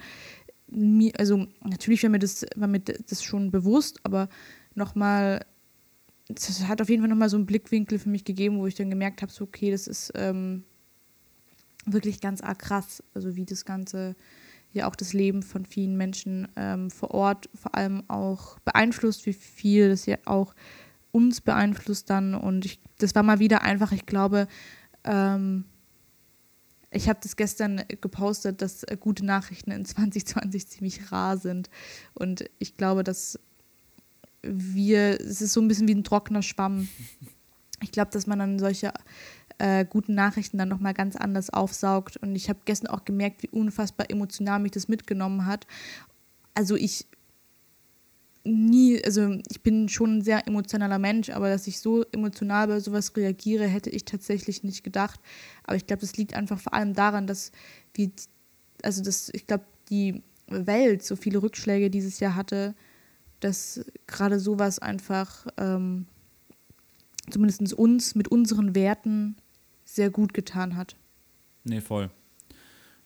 mir, also natürlich war mir das, war mir das schon bewusst, aber nochmal, das hat auf jeden Fall nochmal so einen Blickwinkel für mich gegeben, wo ich dann gemerkt habe, so okay, das ist ähm, wirklich ganz arg krass, also wie das Ganze ja auch das Leben von vielen Menschen ähm, vor Ort vor allem auch beeinflusst, wie viel das ja auch uns beeinflusst dann und ich, das war mal wieder einfach, ich glaube, ähm, ich habe das gestern gepostet, dass äh, gute Nachrichten in *laughs* 2020 ziemlich rar sind. Und ich glaube, dass wir, es ist so ein bisschen wie ein trockener Schwamm. *laughs* Ich glaube, dass man dann solche äh, guten Nachrichten dann nochmal ganz anders aufsaugt. Und ich habe gestern auch gemerkt, wie unfassbar emotional mich das mitgenommen hat. Also ich nie, also ich bin schon ein sehr emotionaler Mensch, aber dass ich so emotional bei sowas reagiere, hätte ich tatsächlich nicht gedacht. Aber ich glaube, das liegt einfach vor allem daran, dass wir, also dass ich glaube, die Welt so viele Rückschläge dieses Jahr hatte, dass gerade sowas einfach ähm, zumindest uns mit unseren Werten sehr gut getan hat. Nee, voll.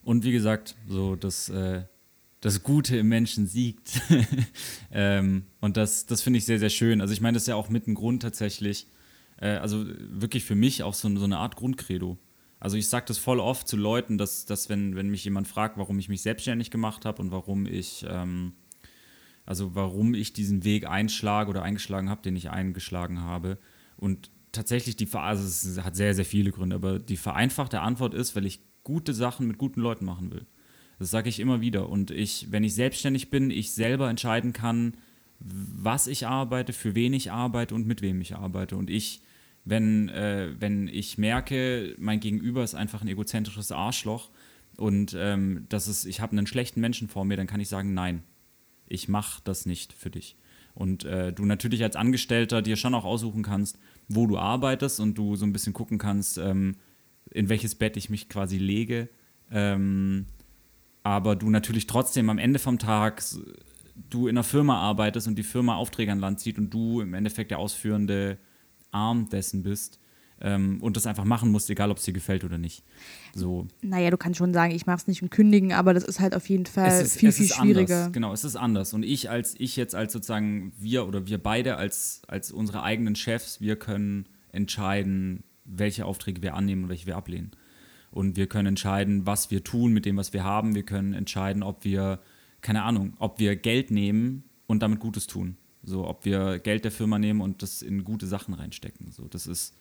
Und wie gesagt, so das äh, das Gute im Menschen siegt. *laughs* ähm, und das, das finde ich sehr, sehr schön. Also ich meine, das ist ja auch mit ein Grund tatsächlich, äh, also wirklich für mich auch so, so eine Art Grundcredo. Also ich sage das voll oft zu Leuten, dass, dass wenn, wenn mich jemand fragt, warum ich mich selbstständig gemacht habe und warum ich, ähm, also warum ich diesen Weg einschlage oder eingeschlagen habe, den ich eingeschlagen habe. Und tatsächlich die, also es hat sehr, sehr viele Gründe, aber die vereinfachte Antwort ist, weil ich gute Sachen mit guten Leuten machen will. Das sage ich immer wieder. Und ich, wenn ich selbstständig bin, ich selber entscheiden kann, was ich arbeite, für wen ich arbeite und mit wem ich arbeite. Und ich, wenn, äh, wenn ich merke, mein Gegenüber ist einfach ein egozentrisches Arschloch und ähm, das ist, ich habe einen schlechten Menschen vor mir, dann kann ich sagen, nein, ich mache das nicht für dich. Und äh, du natürlich als Angestellter dir schon auch aussuchen kannst, wo du arbeitest und du so ein bisschen gucken kannst, ähm, in welches Bett ich mich quasi lege. Ähm, aber du natürlich trotzdem am Ende vom Tag du in einer Firma arbeitest und die Firma Aufträge an Land zieht und du im Endeffekt der ausführende Arm dessen bist ähm, und das einfach machen musst, egal ob es dir gefällt oder nicht. So. Naja, du kannst schon sagen, ich mache es nicht und kündigen, aber das ist halt auf jeden Fall ist, viel, viel schwieriger. Anders. Genau, es ist anders. Und ich als ich jetzt als sozusagen wir oder wir beide als, als unsere eigenen Chefs, wir können entscheiden, welche Aufträge wir annehmen und welche wir ablehnen. Und wir können entscheiden, was wir tun mit dem, was wir haben. Wir können entscheiden, ob wir, keine Ahnung, ob wir Geld nehmen und damit Gutes tun. So, ob wir Geld der Firma nehmen und das in gute Sachen reinstecken. So, das ist.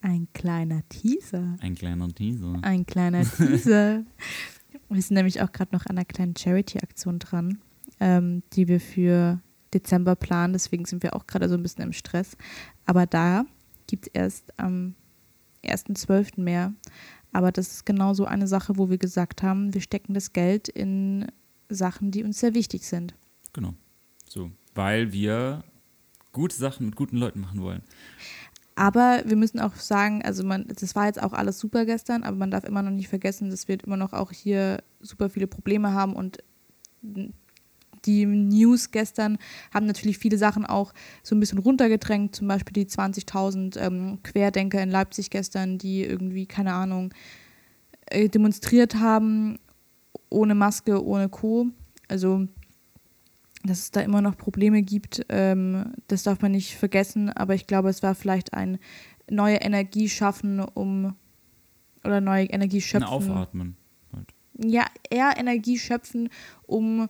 Ein kleiner Teaser. Ein kleiner Teaser. Ein kleiner *laughs* Teaser. wir sind nämlich auch gerade noch an einer kleinen Charity-Aktion dran, ähm, die wir für Dezember planen. Deswegen sind wir auch gerade so ein bisschen im Stress. Aber da gibt es erst am 1.12. mehr. Aber das ist genau so eine Sache, wo wir gesagt haben, wir stecken das Geld in Sachen, die uns sehr wichtig sind. Genau. So, weil wir gute Sachen mit guten Leuten machen wollen. Aber wir müssen auch sagen, also man, das war jetzt auch alles super gestern, aber man darf immer noch nicht vergessen, dass wir immer noch auch hier super viele Probleme haben und die News gestern haben natürlich viele Sachen auch so ein bisschen runtergedrängt, zum Beispiel die 20.000 ähm, Querdenker in Leipzig gestern, die irgendwie, keine Ahnung, äh, demonstriert haben, ohne Maske, ohne Co. Also, dass es da immer noch Probleme gibt, ähm, das darf man nicht vergessen, aber ich glaube, es war vielleicht ein neue Energie schaffen, um oder neue Energie schöpfen. Ein Aufatmen. Halt. Ja, eher Energie schöpfen, um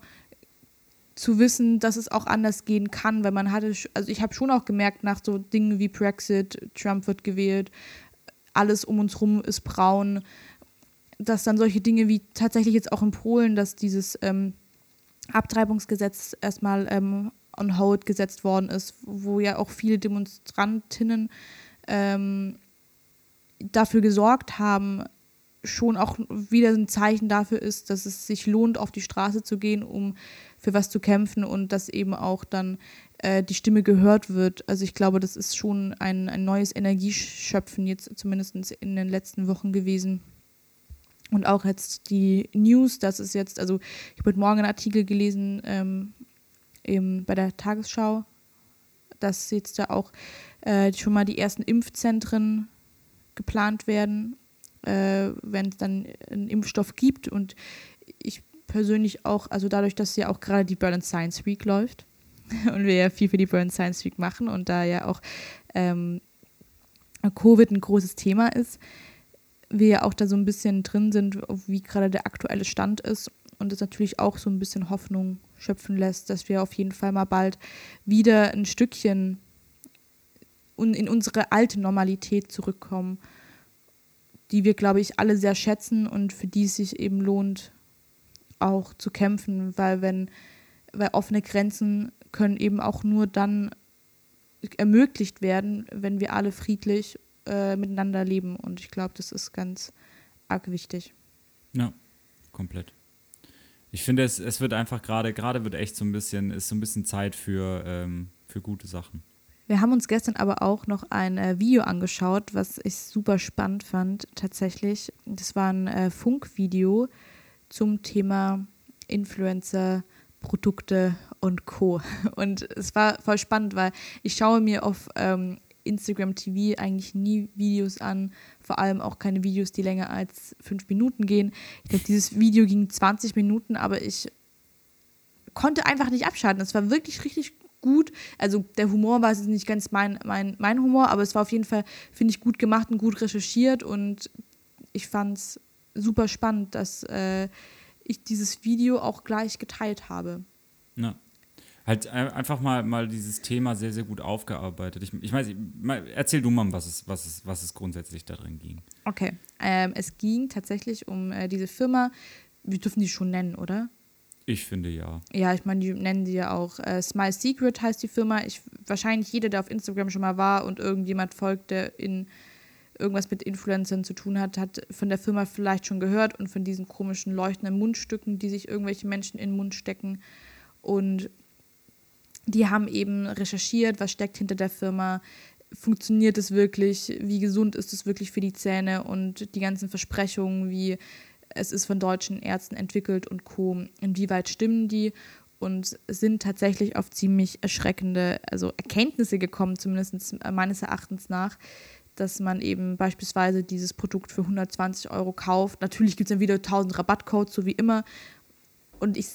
zu wissen, dass es auch anders gehen kann, weil man hatte, also ich habe schon auch gemerkt, nach so Dingen wie Brexit, Trump wird gewählt, alles um uns rum ist braun, dass dann solche Dinge wie tatsächlich jetzt auch in Polen, dass dieses ähm, Abtreibungsgesetz erstmal ähm, on hold gesetzt worden ist, wo ja auch viele Demonstrantinnen ähm, dafür gesorgt haben, schon auch wieder ein Zeichen dafür ist, dass es sich lohnt, auf die Straße zu gehen, um für was zu kämpfen und dass eben auch dann äh, die Stimme gehört wird. Also ich glaube, das ist schon ein, ein neues Energieschöpfen jetzt zumindest in den letzten Wochen gewesen. Und auch jetzt die News, das ist jetzt, also ich habe heute Morgen einen Artikel gelesen ähm, bei der Tagesschau, dass jetzt da auch äh, schon mal die ersten Impfzentren geplant werden äh, wenn es dann einen Impfstoff gibt. Und ich persönlich auch, also dadurch, dass ja auch gerade die Berlin Science Week läuft *laughs* und wir ja viel für die Berlin Science Week machen und da ja auch ähm, Covid ein großes Thema ist, wir ja auch da so ein bisschen drin sind, wie gerade der aktuelle Stand ist und es natürlich auch so ein bisschen Hoffnung schöpfen lässt, dass wir auf jeden Fall mal bald wieder ein Stückchen in unsere alte Normalität zurückkommen die wir, glaube ich, alle sehr schätzen und für die es sich eben lohnt, auch zu kämpfen, weil wenn, weil offene Grenzen können eben auch nur dann ermöglicht werden, wenn wir alle friedlich äh, miteinander leben. Und ich glaube, das ist ganz arg wichtig. Ja, komplett. Ich finde, es, es wird einfach gerade, gerade wird echt so ein bisschen, ist so ein bisschen Zeit für, ähm, für gute Sachen. Wir haben uns gestern aber auch noch ein äh, Video angeschaut, was ich super spannend fand tatsächlich. Das war ein äh, Funkvideo zum Thema Influencer, Produkte und Co. *laughs* Und es war voll spannend, weil ich schaue mir auf ähm, Instagram TV eigentlich nie Videos an, vor allem auch keine Videos, die länger als fünf Minuten gehen. Ich glaube, dieses Video ging 20 Minuten, aber ich konnte einfach nicht abschalten. Es war wirklich richtig gut. Also der Humor war jetzt nicht ganz mein, mein, mein Humor, aber es war auf jeden Fall, finde ich, gut gemacht und gut recherchiert und ich fand es super spannend, dass äh, ich dieses Video auch gleich geteilt habe. Ja. Halt einfach mal, mal dieses Thema sehr, sehr gut aufgearbeitet. Ich, ich weiß, erzähl du mal, was es, was, es, was es grundsätzlich darin ging. Okay. Ähm, es ging tatsächlich um äh, diese Firma, wir dürfen die schon nennen, oder? Ich finde ja. Ja, ich meine, die nennen sie ja auch äh, Smile Secret heißt die Firma. Ich, wahrscheinlich jeder, der auf Instagram schon mal war und irgendjemand folgt, der in irgendwas mit Influencern zu tun hat, hat von der Firma vielleicht schon gehört und von diesen komischen leuchtenden Mundstücken, die sich irgendwelche Menschen in den Mund stecken. Und die haben eben recherchiert, was steckt hinter der Firma, funktioniert es wirklich, wie gesund ist es wirklich für die Zähne und die ganzen Versprechungen wie es ist von deutschen Ärzten entwickelt und Co. Inwieweit stimmen die? Und sind tatsächlich auf ziemlich erschreckende also Erkenntnisse gekommen, zumindest meines Erachtens nach, dass man eben beispielsweise dieses Produkt für 120 Euro kauft. Natürlich gibt es dann wieder 1000 Rabattcodes, so wie immer. Und ich,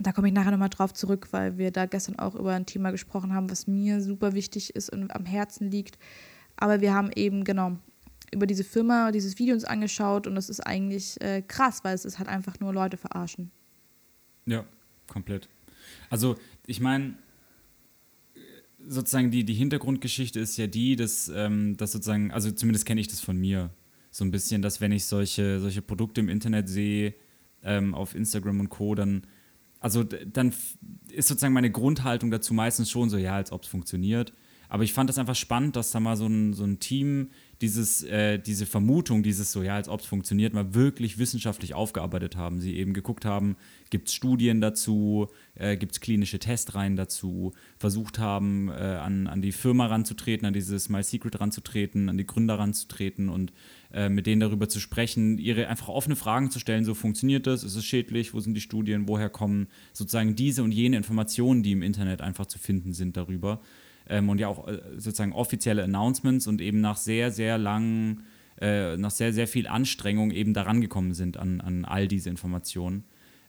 da komme ich nachher nochmal drauf zurück, weil wir da gestern auch über ein Thema gesprochen haben, was mir super wichtig ist und am Herzen liegt. Aber wir haben eben, genau, über diese Firma dieses Video uns angeschaut und das ist eigentlich äh, krass, weil es ist halt einfach nur Leute verarschen. Ja, komplett. Also ich meine, sozusagen die, die Hintergrundgeschichte ist ja die, dass, ähm, dass sozusagen, also zumindest kenne ich das von mir, so ein bisschen, dass wenn ich solche, solche Produkte im Internet sehe, ähm, auf Instagram und Co., dann, also dann ist sozusagen meine Grundhaltung dazu meistens schon so, ja, als ob es funktioniert. Aber ich fand das einfach spannend, dass da mal so ein, so ein Team dieses, äh, diese Vermutung, dieses so, ja, als ob es funktioniert, mal wirklich wissenschaftlich aufgearbeitet haben. Sie eben geguckt haben, gibt es Studien dazu, äh, gibt es klinische Testreihen dazu, versucht haben, äh, an, an die Firma ranzutreten, an dieses My Secret ranzutreten, an die Gründer ranzutreten und äh, mit denen darüber zu sprechen, ihre einfach offene Fragen zu stellen, so funktioniert das, ist es schädlich, wo sind die Studien, woher kommen sozusagen diese und jene Informationen, die im Internet einfach zu finden sind darüber ähm, und ja auch äh, sozusagen offizielle Announcements und eben nach sehr, sehr langen, äh, nach sehr, sehr viel Anstrengung eben daran gekommen sind an, an all diese Informationen.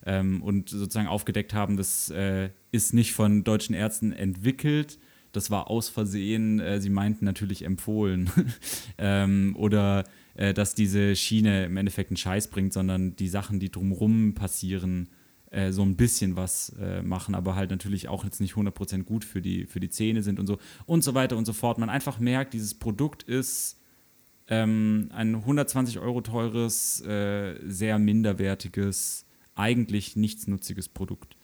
Ähm, und sozusagen aufgedeckt haben, das äh, ist nicht von deutschen Ärzten entwickelt, das war aus Versehen, äh, sie meinten natürlich empfohlen. *laughs* ähm, oder äh, dass diese Schiene im Endeffekt einen Scheiß bringt, sondern die Sachen, die drumherum passieren, äh, so ein bisschen was äh, machen, aber halt natürlich auch jetzt nicht 100% gut für die, für die Zähne sind und so und so weiter und so fort. Man einfach merkt, dieses Produkt ist ähm, ein 120 Euro teures, äh, sehr minderwertiges, eigentlich nichtsnutziges Produkt.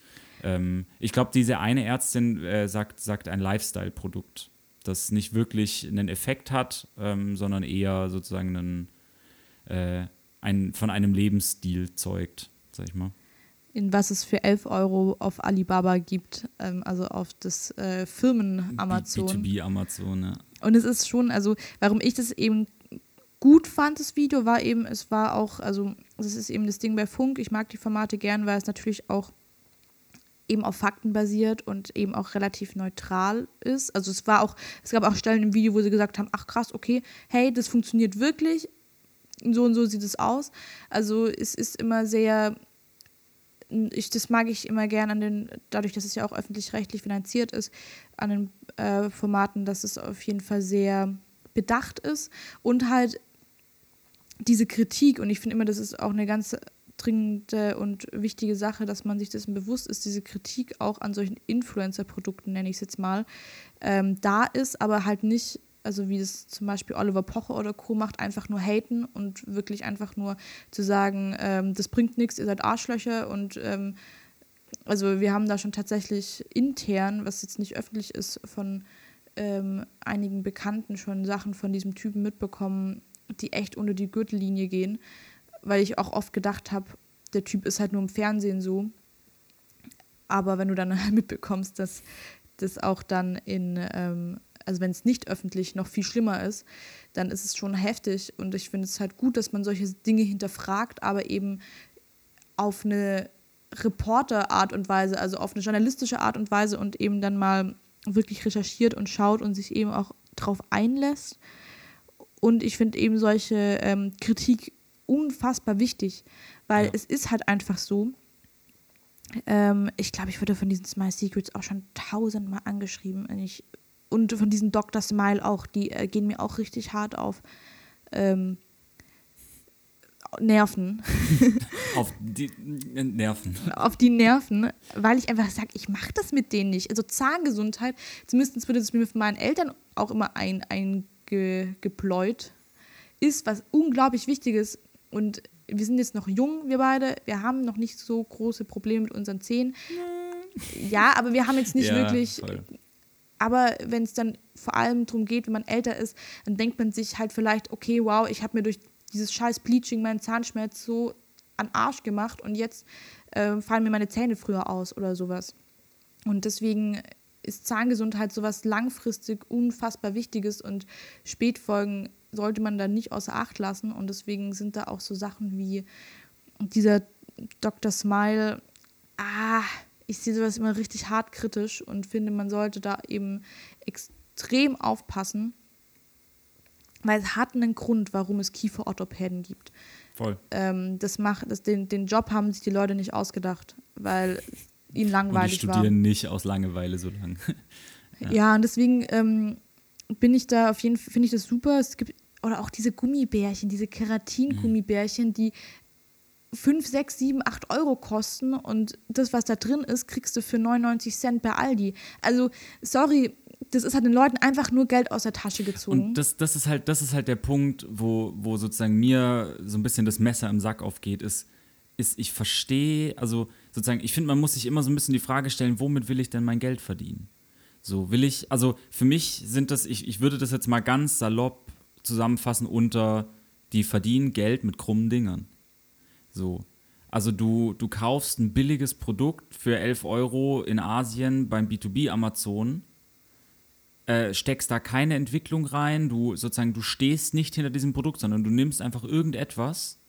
Ähm, ich glaube, diese eine Ärztin äh, sagt, sagt ein Lifestyle-Produkt, das nicht wirklich einen Effekt hat, ähm, sondern eher sozusagen einen, äh, ein, von einem Lebensstil zeugt, sag ich mal in was es für 11 Euro auf Alibaba gibt, ähm, also auf das äh, Firmen-Amazon. B2B-Amazon, ja. Und es ist schon, also warum ich das eben gut fand, das Video, war eben, es war auch, also das ist eben das Ding bei Funk, ich mag die Formate gern, weil es natürlich auch eben auf Fakten basiert und eben auch relativ neutral ist. Also es war auch, es gab auch Stellen im Video, wo sie gesagt haben, ach krass, okay, hey, das funktioniert wirklich, so und so sieht es aus. Also es ist immer sehr ich, das mag ich immer gern an den, dadurch, dass es ja auch öffentlich-rechtlich finanziert ist, an den äh, Formaten, dass es auf jeden Fall sehr bedacht ist und halt diese Kritik, und ich finde immer, das ist auch eine ganz dringende und wichtige Sache, dass man sich dessen bewusst ist, diese Kritik auch an solchen Influencer-Produkten, nenne ich es jetzt mal, ähm, da ist, aber halt nicht also wie es zum Beispiel Oliver Pocher oder Co. macht, einfach nur haten und wirklich einfach nur zu sagen, ähm, das bringt nichts, ihr seid Arschlöcher und ähm, also wir haben da schon tatsächlich intern, was jetzt nicht öffentlich ist, von ähm, einigen Bekannten schon Sachen von diesem Typen mitbekommen, die echt unter die Gürtellinie gehen, weil ich auch oft gedacht habe, der Typ ist halt nur im Fernsehen so. Aber wenn du dann *laughs* mitbekommst, dass das auch dann in ähm, also wenn es nicht öffentlich noch viel schlimmer ist, dann ist es schon heftig. Und ich finde es halt gut, dass man solche Dinge hinterfragt, aber eben auf eine Reporterart und Weise, also auf eine journalistische Art und Weise und eben dann mal wirklich recherchiert und schaut und sich eben auch drauf einlässt. Und ich finde eben solche ähm, Kritik unfassbar wichtig, weil ja. es ist halt einfach so. Ähm, ich glaube, ich wurde von diesen Smile Secrets auch schon tausendmal angeschrieben. Und ich und von diesen Dr. Smile auch, die äh, gehen mir auch richtig hart auf ähm, Nerven. *laughs* auf die Nerven. Auf die Nerven, weil ich einfach sage, ich mache das mit denen nicht. Also Zahngesundheit, zumindest wird es mir von meinen Eltern auch immer ein, eingepläut, ist was unglaublich Wichtiges. Und wir sind jetzt noch jung, wir beide. Wir haben noch nicht so große Probleme mit unseren Zähnen. Ja, aber wir haben jetzt nicht ja, wirklich voll. Aber wenn es dann vor allem darum geht, wenn man älter ist, dann denkt man sich halt vielleicht, okay, wow, ich habe mir durch dieses scheiß Bleaching meinen Zahnschmerz so an Arsch gemacht und jetzt äh, fallen mir meine Zähne früher aus oder sowas. Und deswegen ist Zahngesundheit sowas langfristig unfassbar Wichtiges und Spätfolgen sollte man da nicht außer Acht lassen. Und deswegen sind da auch so Sachen wie dieser Dr. Smile, ah, ich sehe sowas immer richtig hart kritisch und finde, man sollte da eben extrem aufpassen, weil es hat einen Grund, warum es Kieferorthopäden gibt. Voll. Ähm, das macht, das, den, den Job haben sich die Leute nicht ausgedacht, weil ihnen langweilig war. Die studieren war. nicht aus Langeweile so lange. *laughs* ja. ja. und deswegen ähm, bin ich da auf jeden Fall, finde ich das super. Es gibt, oder auch diese Gummibärchen, diese Keratin-Gummibärchen, die 5, 6, 7, 8 Euro kosten und das, was da drin ist, kriegst du für 99 Cent bei Aldi. Also, sorry, das ist halt den Leuten einfach nur Geld aus der Tasche gezogen. Und das, das, ist, halt, das ist halt der Punkt, wo, wo sozusagen mir so ein bisschen das Messer im Sack aufgeht, ist, ist ich verstehe, also sozusagen, ich finde, man muss sich immer so ein bisschen die Frage stellen, womit will ich denn mein Geld verdienen? So, will ich, also für mich sind das, ich, ich würde das jetzt mal ganz salopp zusammenfassen unter, die verdienen Geld mit krummen Dingern. So. Also du, du kaufst ein billiges Produkt für 11 Euro in Asien beim B2B Amazon, äh, steckst da keine Entwicklung rein, du sozusagen, du stehst nicht hinter diesem Produkt, sondern du nimmst einfach irgendetwas,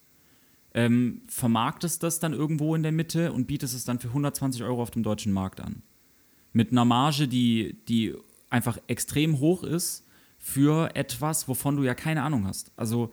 ähm, vermarktest das dann irgendwo in der Mitte und bietest es dann für 120 Euro auf dem deutschen Markt an. Mit einer Marge, die, die einfach extrem hoch ist für etwas, wovon du ja keine Ahnung hast. Also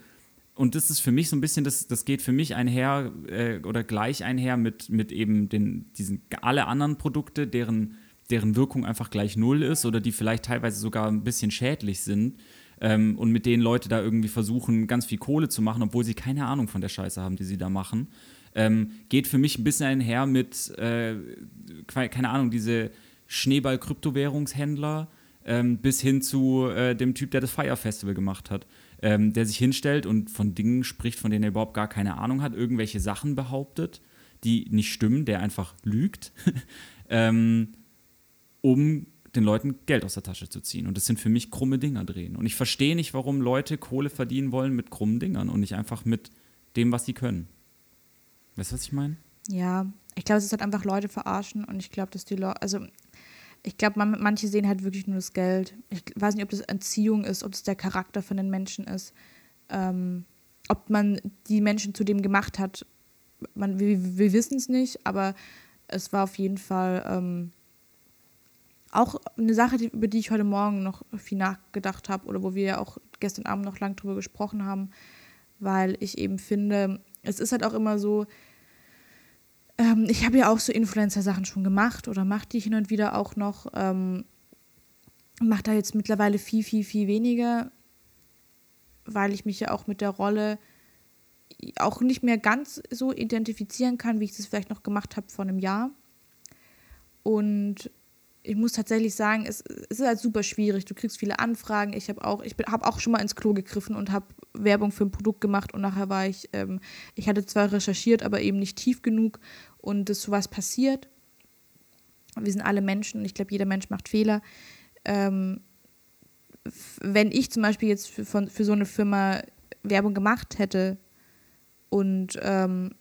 und das ist für mich so ein bisschen, das, das geht für mich einher äh, oder gleich einher mit, mit eben den, diesen alle anderen Produkte, deren, deren Wirkung einfach gleich null ist oder die vielleicht teilweise sogar ein bisschen schädlich sind ähm, und mit denen Leute da irgendwie versuchen, ganz viel Kohle zu machen, obwohl sie keine Ahnung von der Scheiße haben, die sie da machen. Ähm, geht für mich ein bisschen einher mit, äh, keine Ahnung, diese Schneeball-Kryptowährungshändler ähm, bis hin zu äh, dem Typ, der das Fire Festival gemacht hat ähm, der sich hinstellt und von Dingen spricht, von denen er überhaupt gar keine Ahnung hat, irgendwelche Sachen behauptet, die nicht stimmen, der einfach lügt, *laughs* ähm, um den Leuten Geld aus der Tasche zu ziehen. Und das sind für mich krumme Dinger drehen. Und ich verstehe nicht, warum Leute Kohle verdienen wollen mit krummen Dingern und nicht einfach mit dem, was sie können. Weißt du, was ich meine? Ja, ich glaube, es ist halt einfach Leute verarschen und ich glaube, dass die Leute, also ich glaube, man, manche sehen halt wirklich nur das Geld. Ich weiß nicht, ob das Entziehung ist, ob es der Charakter von den Menschen ist, ähm, ob man die Menschen zu dem gemacht hat. Man, wir, wir wissen es nicht, aber es war auf jeden Fall ähm, auch eine Sache, die, über die ich heute Morgen noch viel nachgedacht habe oder wo wir ja auch gestern Abend noch lang drüber gesprochen haben, weil ich eben finde, es ist halt auch immer so, ähm, ich habe ja auch so Influencer-Sachen schon gemacht oder mache die hin und wieder auch noch. Ähm, mache da jetzt mittlerweile viel, viel, viel weniger, weil ich mich ja auch mit der Rolle auch nicht mehr ganz so identifizieren kann, wie ich das vielleicht noch gemacht habe vor einem Jahr. Und ich muss tatsächlich sagen, es, es, ist halt super schwierig. Du kriegst viele Anfragen. Ich habe auch, ich auch schon mal ins Klo gegriffen und habe Werbung für ein Produkt gemacht und nachher war ich, ähm, ich hatte zwar recherchiert, aber eben nicht tief genug und dass sowas passiert. Wir sind alle Menschen und ich glaube, jeder Mensch macht Fehler. Ähm, wenn ich zum Beispiel jetzt für, von, für so eine Firma Werbung gemacht hätte und ähm,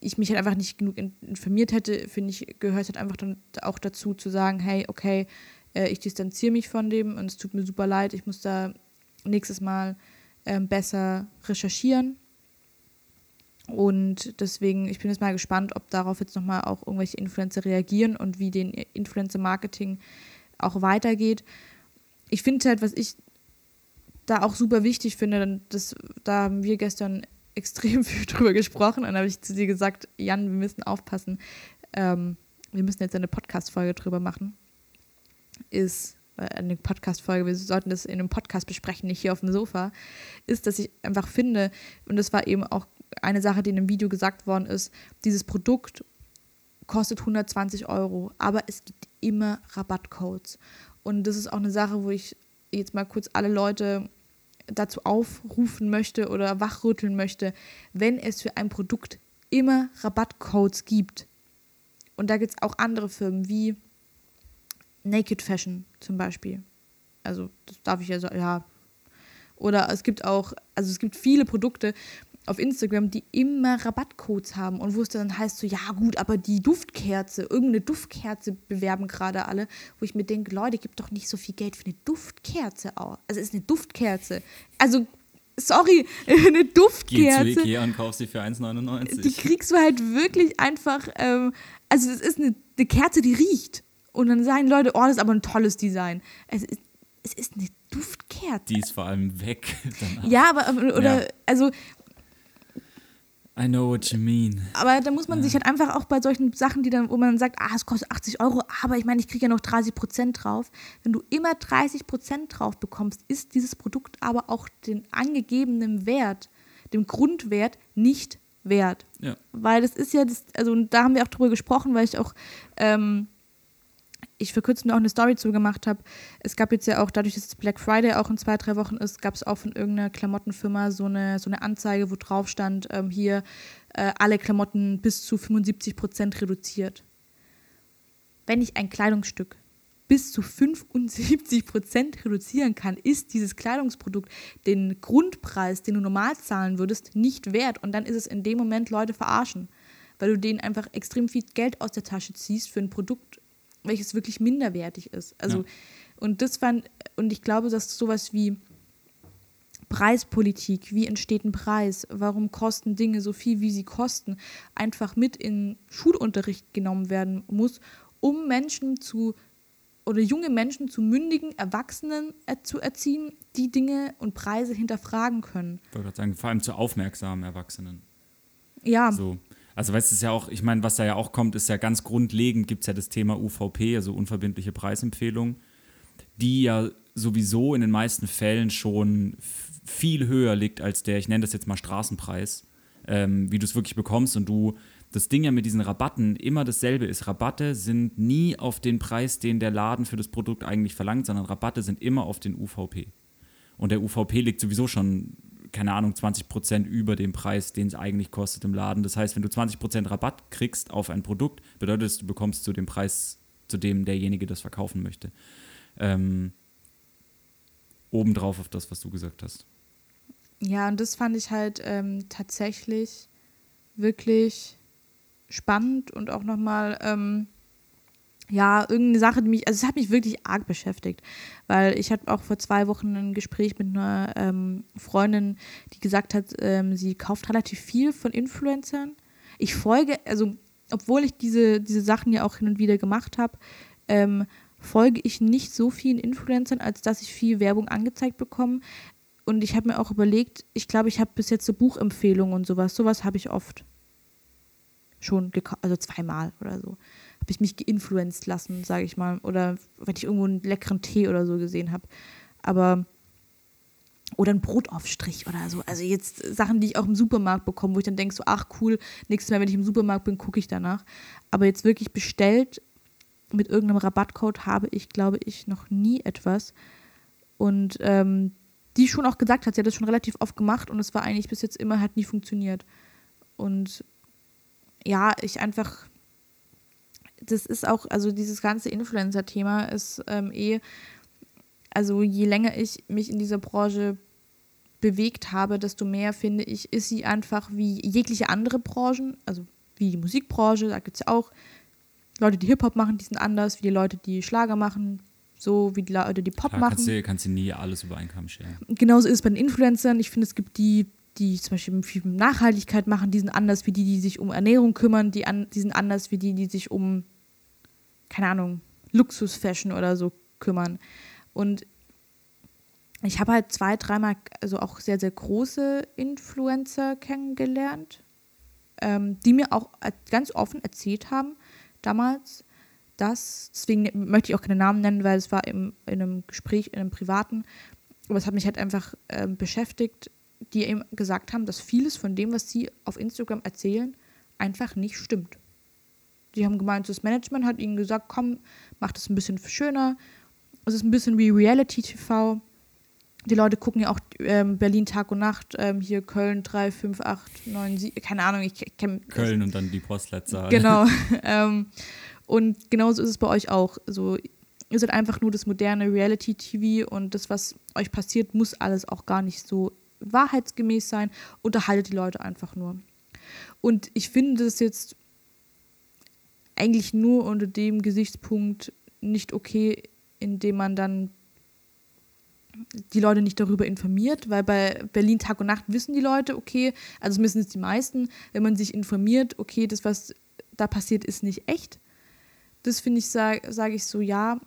ich mich halt einfach nicht genug informiert hätte, finde ich, gehört halt einfach dann auch dazu zu sagen, hey, okay, äh, ich distanziere mich von dem und es tut mir super leid, ich muss da nächstes Mal äh, besser recherchieren und deswegen, ich bin jetzt mal gespannt, ob darauf jetzt nochmal auch irgendwelche Influencer reagieren und wie den Influencer-Marketing auch weitergeht. Ich finde halt, was ich da auch super wichtig finde, das, da haben wir gestern *laughs* extrem viel drüber gesprochen und habe ich zu dir gesagt, Jan, wir müssen aufpassen, ähm, wir müssen jetzt eine Podcast-Folge drüber machen, ist äh, eine Podcast-Folge, wir sollten das in einem Podcast besprechen, nicht hier auf dem Sofa, ist, dass ich einfach finde, und das war eben auch eine Sache, die in einem Video gesagt worden ist, dieses Produkt kostet 120 Euro, aber es gibt immer Rabattcodes. Und das ist auch eine Sache, wo ich jetzt mal kurz alle Leute dazu aufrufen möchte oder wachrütteln möchte, wenn es für ein Produkt immer Rabattcodes gibt. Und da gibt es auch andere Firmen wie Naked Fashion zum Beispiel. Also, das darf ich ja so, ja. Oder es gibt auch, also es gibt viele Produkte, auf Instagram, die immer Rabattcodes haben und wo es dann heißt so, ja gut, aber die Duftkerze, irgendeine Duftkerze bewerben gerade alle, wo ich mir denke, Leute, gibt doch nicht so viel Geld für eine Duftkerze aus. Also es ist eine Duftkerze. Also sorry, *laughs* eine Duftkerze. Geh zu Ikea und kauf sie für 1,99. Die kriegst du halt wirklich einfach, ähm, also es ist eine, eine Kerze, die riecht. Und dann sagen Leute, oh, das ist aber ein tolles Design. Es ist, es ist eine Duftkerze. Die ist vor allem weg. *laughs* Danach. Ja, aber, oder, ja. also I know what you mean. Aber da muss man ja. sich halt einfach auch bei solchen Sachen, die dann, wo man sagt, ah, es kostet 80 Euro, aber ich meine, ich kriege ja noch 30 Prozent drauf. Wenn du immer 30 Prozent drauf bekommst, ist dieses Produkt aber auch den angegebenen Wert, dem Grundwert nicht wert. Ja. Weil das ist ja, das, also da haben wir auch drüber gesprochen, weil ich auch ähm, ich vor kurzem auch eine Story zugemacht habe. Es gab jetzt ja auch, dadurch, dass es Black Friday auch in zwei, drei Wochen ist, gab es auch von irgendeiner Klamottenfirma so eine, so eine Anzeige, wo drauf stand, ähm, hier äh, alle Klamotten bis zu 75 Prozent reduziert. Wenn ich ein Kleidungsstück bis zu 75 Prozent reduzieren kann, ist dieses Kleidungsprodukt den Grundpreis, den du normal zahlen würdest, nicht wert. Und dann ist es in dem Moment Leute verarschen, weil du denen einfach extrem viel Geld aus der Tasche ziehst für ein Produkt, welches wirklich minderwertig ist. Also, ja. und das fand, und ich glaube, dass sowas wie Preispolitik, wie entsteht ein Preis, warum kosten Dinge so viel, wie sie kosten, einfach mit in Schulunterricht genommen werden muss, um Menschen zu oder junge Menschen zu mündigen Erwachsenen er zu erziehen, die Dinge und Preise hinterfragen können. Ich wollte gerade sagen, vor allem zu aufmerksamen Erwachsenen. Ja. So. Also weißt du, es ja auch, ich meine, was da ja auch kommt, ist ja ganz grundlegend, gibt es ja das Thema UVP, also unverbindliche Preisempfehlung, die ja sowieso in den meisten Fällen schon viel höher liegt als der, ich nenne das jetzt mal Straßenpreis, ähm, wie du es wirklich bekommst und du das Ding ja mit diesen Rabatten immer dasselbe ist. Rabatte sind nie auf den Preis, den der Laden für das Produkt eigentlich verlangt, sondern Rabatte sind immer auf den UVP. Und der UVP liegt sowieso schon, keine Ahnung, 20% über dem Preis, den es eigentlich kostet im Laden. Das heißt, wenn du 20% Rabatt kriegst auf ein Produkt, bedeutet es, du bekommst zu dem Preis, zu dem derjenige das verkaufen möchte. Ähm, obendrauf auf das, was du gesagt hast. Ja, und das fand ich halt ähm, tatsächlich wirklich spannend und auch nochmal, ähm, ja, irgendeine Sache, die mich, also es hat mich wirklich arg beschäftigt, weil ich hatte auch vor zwei Wochen ein Gespräch mit einer ähm, Freundin, die gesagt hat, ähm, sie kauft relativ viel von Influencern. Ich folge, also obwohl ich diese, diese Sachen ja auch hin und wieder gemacht habe, ähm, folge ich nicht so vielen Influencern, als dass ich viel Werbung angezeigt bekomme. Und ich habe mir auch überlegt, ich glaube, ich habe bis jetzt so Buchempfehlungen und sowas. Sowas habe ich oft schon gekauft, also zweimal oder so. Habe ich mich geinfluenced lassen, sage ich mal. Oder wenn ich irgendwo einen leckeren Tee oder so gesehen habe. Aber. Oder ein Brotaufstrich oder so. Also jetzt Sachen, die ich auch im Supermarkt bekomme, wo ich dann denke, so, ach cool, nächstes Mal, wenn ich im Supermarkt bin, gucke ich danach. Aber jetzt wirklich bestellt mit irgendeinem Rabattcode habe ich, glaube ich, noch nie etwas. Und ähm, die schon auch gesagt hat, sie hat das schon relativ oft gemacht und es war eigentlich bis jetzt immer, hat nie funktioniert. Und ja, ich einfach, das ist auch, also dieses ganze Influencer-Thema ist ähm, eh, also je länger ich mich in dieser Branche bewegt habe, desto mehr finde ich, ist sie einfach wie jegliche andere Branchen, also wie die Musikbranche, da gibt es ja auch Leute, die Hip-Hop machen, die sind anders, wie die Leute, die Schlager machen, so wie die Leute, die Pop Klar, machen. Kannst du, kannst du nie alles über einen Kamm scheren. Genauso ist es bei den Influencern. Ich finde, es gibt die, die zum Beispiel viel Nachhaltigkeit machen, die sind anders wie die, die sich um Ernährung kümmern, die, an, die sind anders wie die, die sich um, keine Ahnung, Luxusfashion oder so kümmern. Und ich habe halt zwei, dreimal, also auch sehr, sehr große Influencer kennengelernt, ähm, die mir auch ganz offen erzählt haben, damals, dass, deswegen möchte ich auch keine Namen nennen, weil es war im, in einem Gespräch, in einem privaten, aber es hat mich halt einfach äh, beschäftigt, die eben gesagt haben, dass vieles von dem, was sie auf Instagram erzählen, einfach nicht stimmt. Die haben gemeint, das Management hat ihnen gesagt, komm, mach das ein bisschen schöner. Es ist ein bisschen wie Reality TV. Die Leute gucken ja auch ähm, Berlin Tag und Nacht, ähm, hier Köln 3, 5, 8, 9, 7, keine Ahnung, ich kenne. Köln und dann die Postleitzahl. Genau. *laughs* ähm, und genauso ist es bei euch auch. So, ihr seid einfach nur das moderne Reality-TV und das, was euch passiert, muss alles auch gar nicht so wahrheitsgemäß sein. Unterhaltet die Leute einfach nur. Und ich finde das jetzt eigentlich nur unter dem Gesichtspunkt nicht okay, indem man dann die Leute nicht darüber informiert, weil bei Berlin Tag und Nacht wissen die Leute, okay, also müssen es die meisten, wenn man sich informiert, okay, das, was da passiert, ist nicht echt. Das finde ich, sage sag ich so, ja,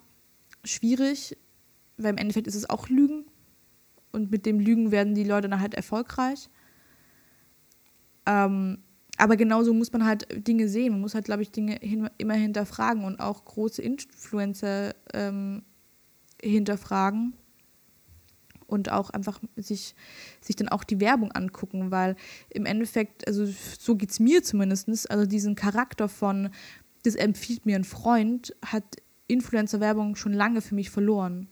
schwierig, weil im Endeffekt ist es auch Lügen. Und mit dem Lügen werden die Leute dann halt erfolgreich. Ähm, aber genauso muss man halt Dinge sehen. Man muss halt, glaube ich, Dinge hin, immer hinterfragen und auch große Influencer ähm, hinterfragen und auch einfach sich, sich dann auch die Werbung angucken, weil im Endeffekt, also so geht es mir zumindest, also diesen Charakter von das empfiehlt mir ein Freund, hat Influencer-Werbung schon lange für mich verloren.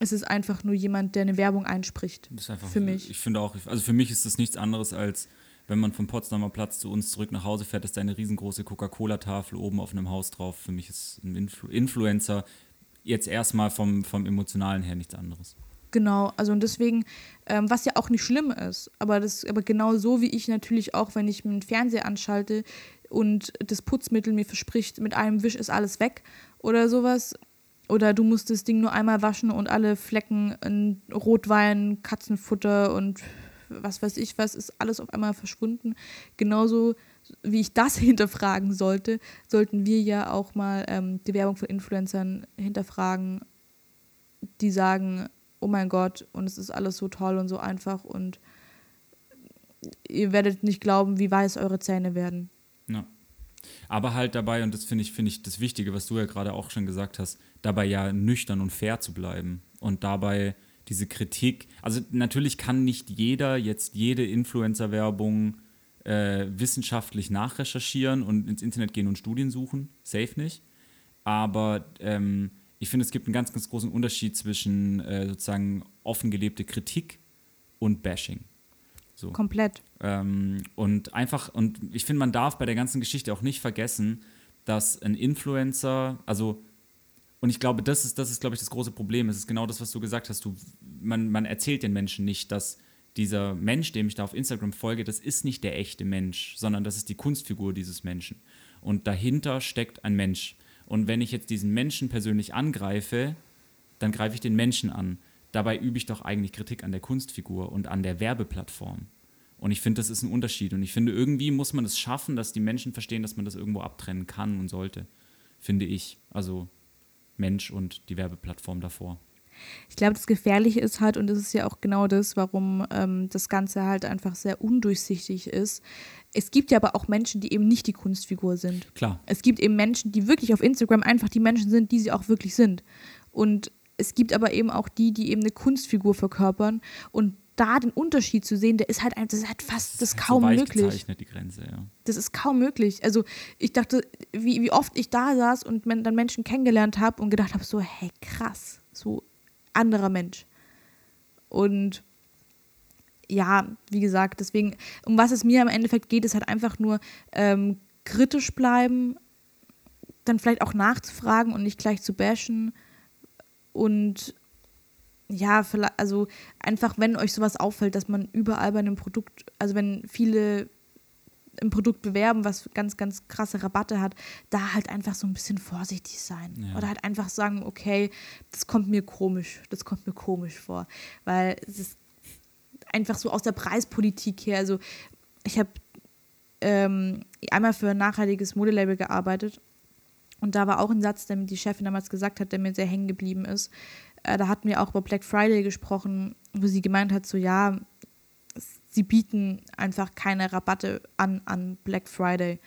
Es ist einfach nur jemand, der eine Werbung einspricht. Das ist einfach, für mich. Ich finde auch, also für mich ist das nichts anderes als, wenn man vom Potsdamer Platz zu uns zurück nach Hause fährt, ist da eine riesengroße Coca-Cola-Tafel oben auf einem Haus drauf. Für mich ist ein Influ Influencer jetzt erstmal vom, vom Emotionalen her nichts anderes. Genau, also und deswegen, ähm, was ja auch nicht schlimm ist, aber das, aber genau so wie ich natürlich auch, wenn ich einen Fernseher anschalte und das Putzmittel mir verspricht, mit einem Wisch ist alles weg oder sowas. Oder du musst das Ding nur einmal waschen und alle Flecken in Rotwein, Katzenfutter und was weiß ich was, ist alles auf einmal verschwunden. Genauso wie ich das *laughs* hinterfragen sollte, sollten wir ja auch mal ähm, die Werbung von Influencern hinterfragen, die sagen, oh mein Gott, und es ist alles so toll und so einfach und ihr werdet nicht glauben, wie weiß eure Zähne werden. Ja. Aber halt dabei, und das finde ich, finde ich das Wichtige, was du ja gerade auch schon gesagt hast, dabei ja nüchtern und fair zu bleiben und dabei diese Kritik, also natürlich kann nicht jeder jetzt jede Influencer-Werbung äh, wissenschaftlich nachrecherchieren und ins Internet gehen und Studien suchen, safe nicht. Aber ähm, ich finde, es gibt einen ganz, ganz großen Unterschied zwischen äh, sozusagen offen gelebte Kritik und Bashing. So. Komplett. Ähm, und einfach, und ich finde, man darf bei der ganzen Geschichte auch nicht vergessen, dass ein Influencer, also, und ich glaube, das ist, das ist, glaube ich, das große Problem. Es ist genau das, was du gesagt hast. Du, man, man erzählt den Menschen nicht, dass dieser Mensch, dem ich da auf Instagram folge, das ist nicht der echte Mensch, sondern das ist die Kunstfigur dieses Menschen. Und dahinter steckt ein Mensch. Und wenn ich jetzt diesen Menschen persönlich angreife, dann greife ich den Menschen an. Dabei übe ich doch eigentlich Kritik an der Kunstfigur und an der Werbeplattform. Und ich finde, das ist ein Unterschied. Und ich finde, irgendwie muss man es schaffen, dass die Menschen verstehen, dass man das irgendwo abtrennen kann und sollte. Finde ich. Also Mensch und die Werbeplattform davor. Ich glaube, das Gefährliche ist halt, und das ist ja auch genau das, warum ähm, das Ganze halt einfach sehr undurchsichtig ist. Es gibt ja aber auch Menschen, die eben nicht die Kunstfigur sind. Klar. Es gibt eben Menschen, die wirklich auf Instagram einfach die Menschen sind, die sie auch wirklich sind. Und es gibt aber eben auch die, die eben eine Kunstfigur verkörpern. Und da den Unterschied zu sehen, der ist halt, das ist halt fast, das, das ist halt kaum so möglich. die Grenze, ja. Das ist kaum möglich. Also ich dachte, wie, wie oft ich da saß und dann Menschen kennengelernt habe und gedacht habe, so, hey, krass, so anderer Mensch. Und ja, wie gesagt, deswegen, um was es mir im Endeffekt geht, ist halt einfach nur ähm, kritisch bleiben, dann vielleicht auch nachzufragen und nicht gleich zu bashen. Und ja, also einfach, wenn euch sowas auffällt, dass man überall bei einem Produkt, also wenn viele ein Produkt bewerben, was ganz, ganz krasse Rabatte hat, da halt einfach so ein bisschen vorsichtig sein. Ja. Oder halt einfach sagen, okay, das kommt mir komisch, das kommt mir komisch vor. Weil es ist einfach so aus der Preispolitik her, also ich habe ähm, einmal für ein nachhaltiges Modelabel gearbeitet und da war auch ein Satz, den die Chefin damals gesagt hat, der mir sehr hängen geblieben ist. Äh, da hatten wir auch über Black Friday gesprochen, wo sie gemeint hat, so ja, sie bieten einfach keine Rabatte an an Black Friday.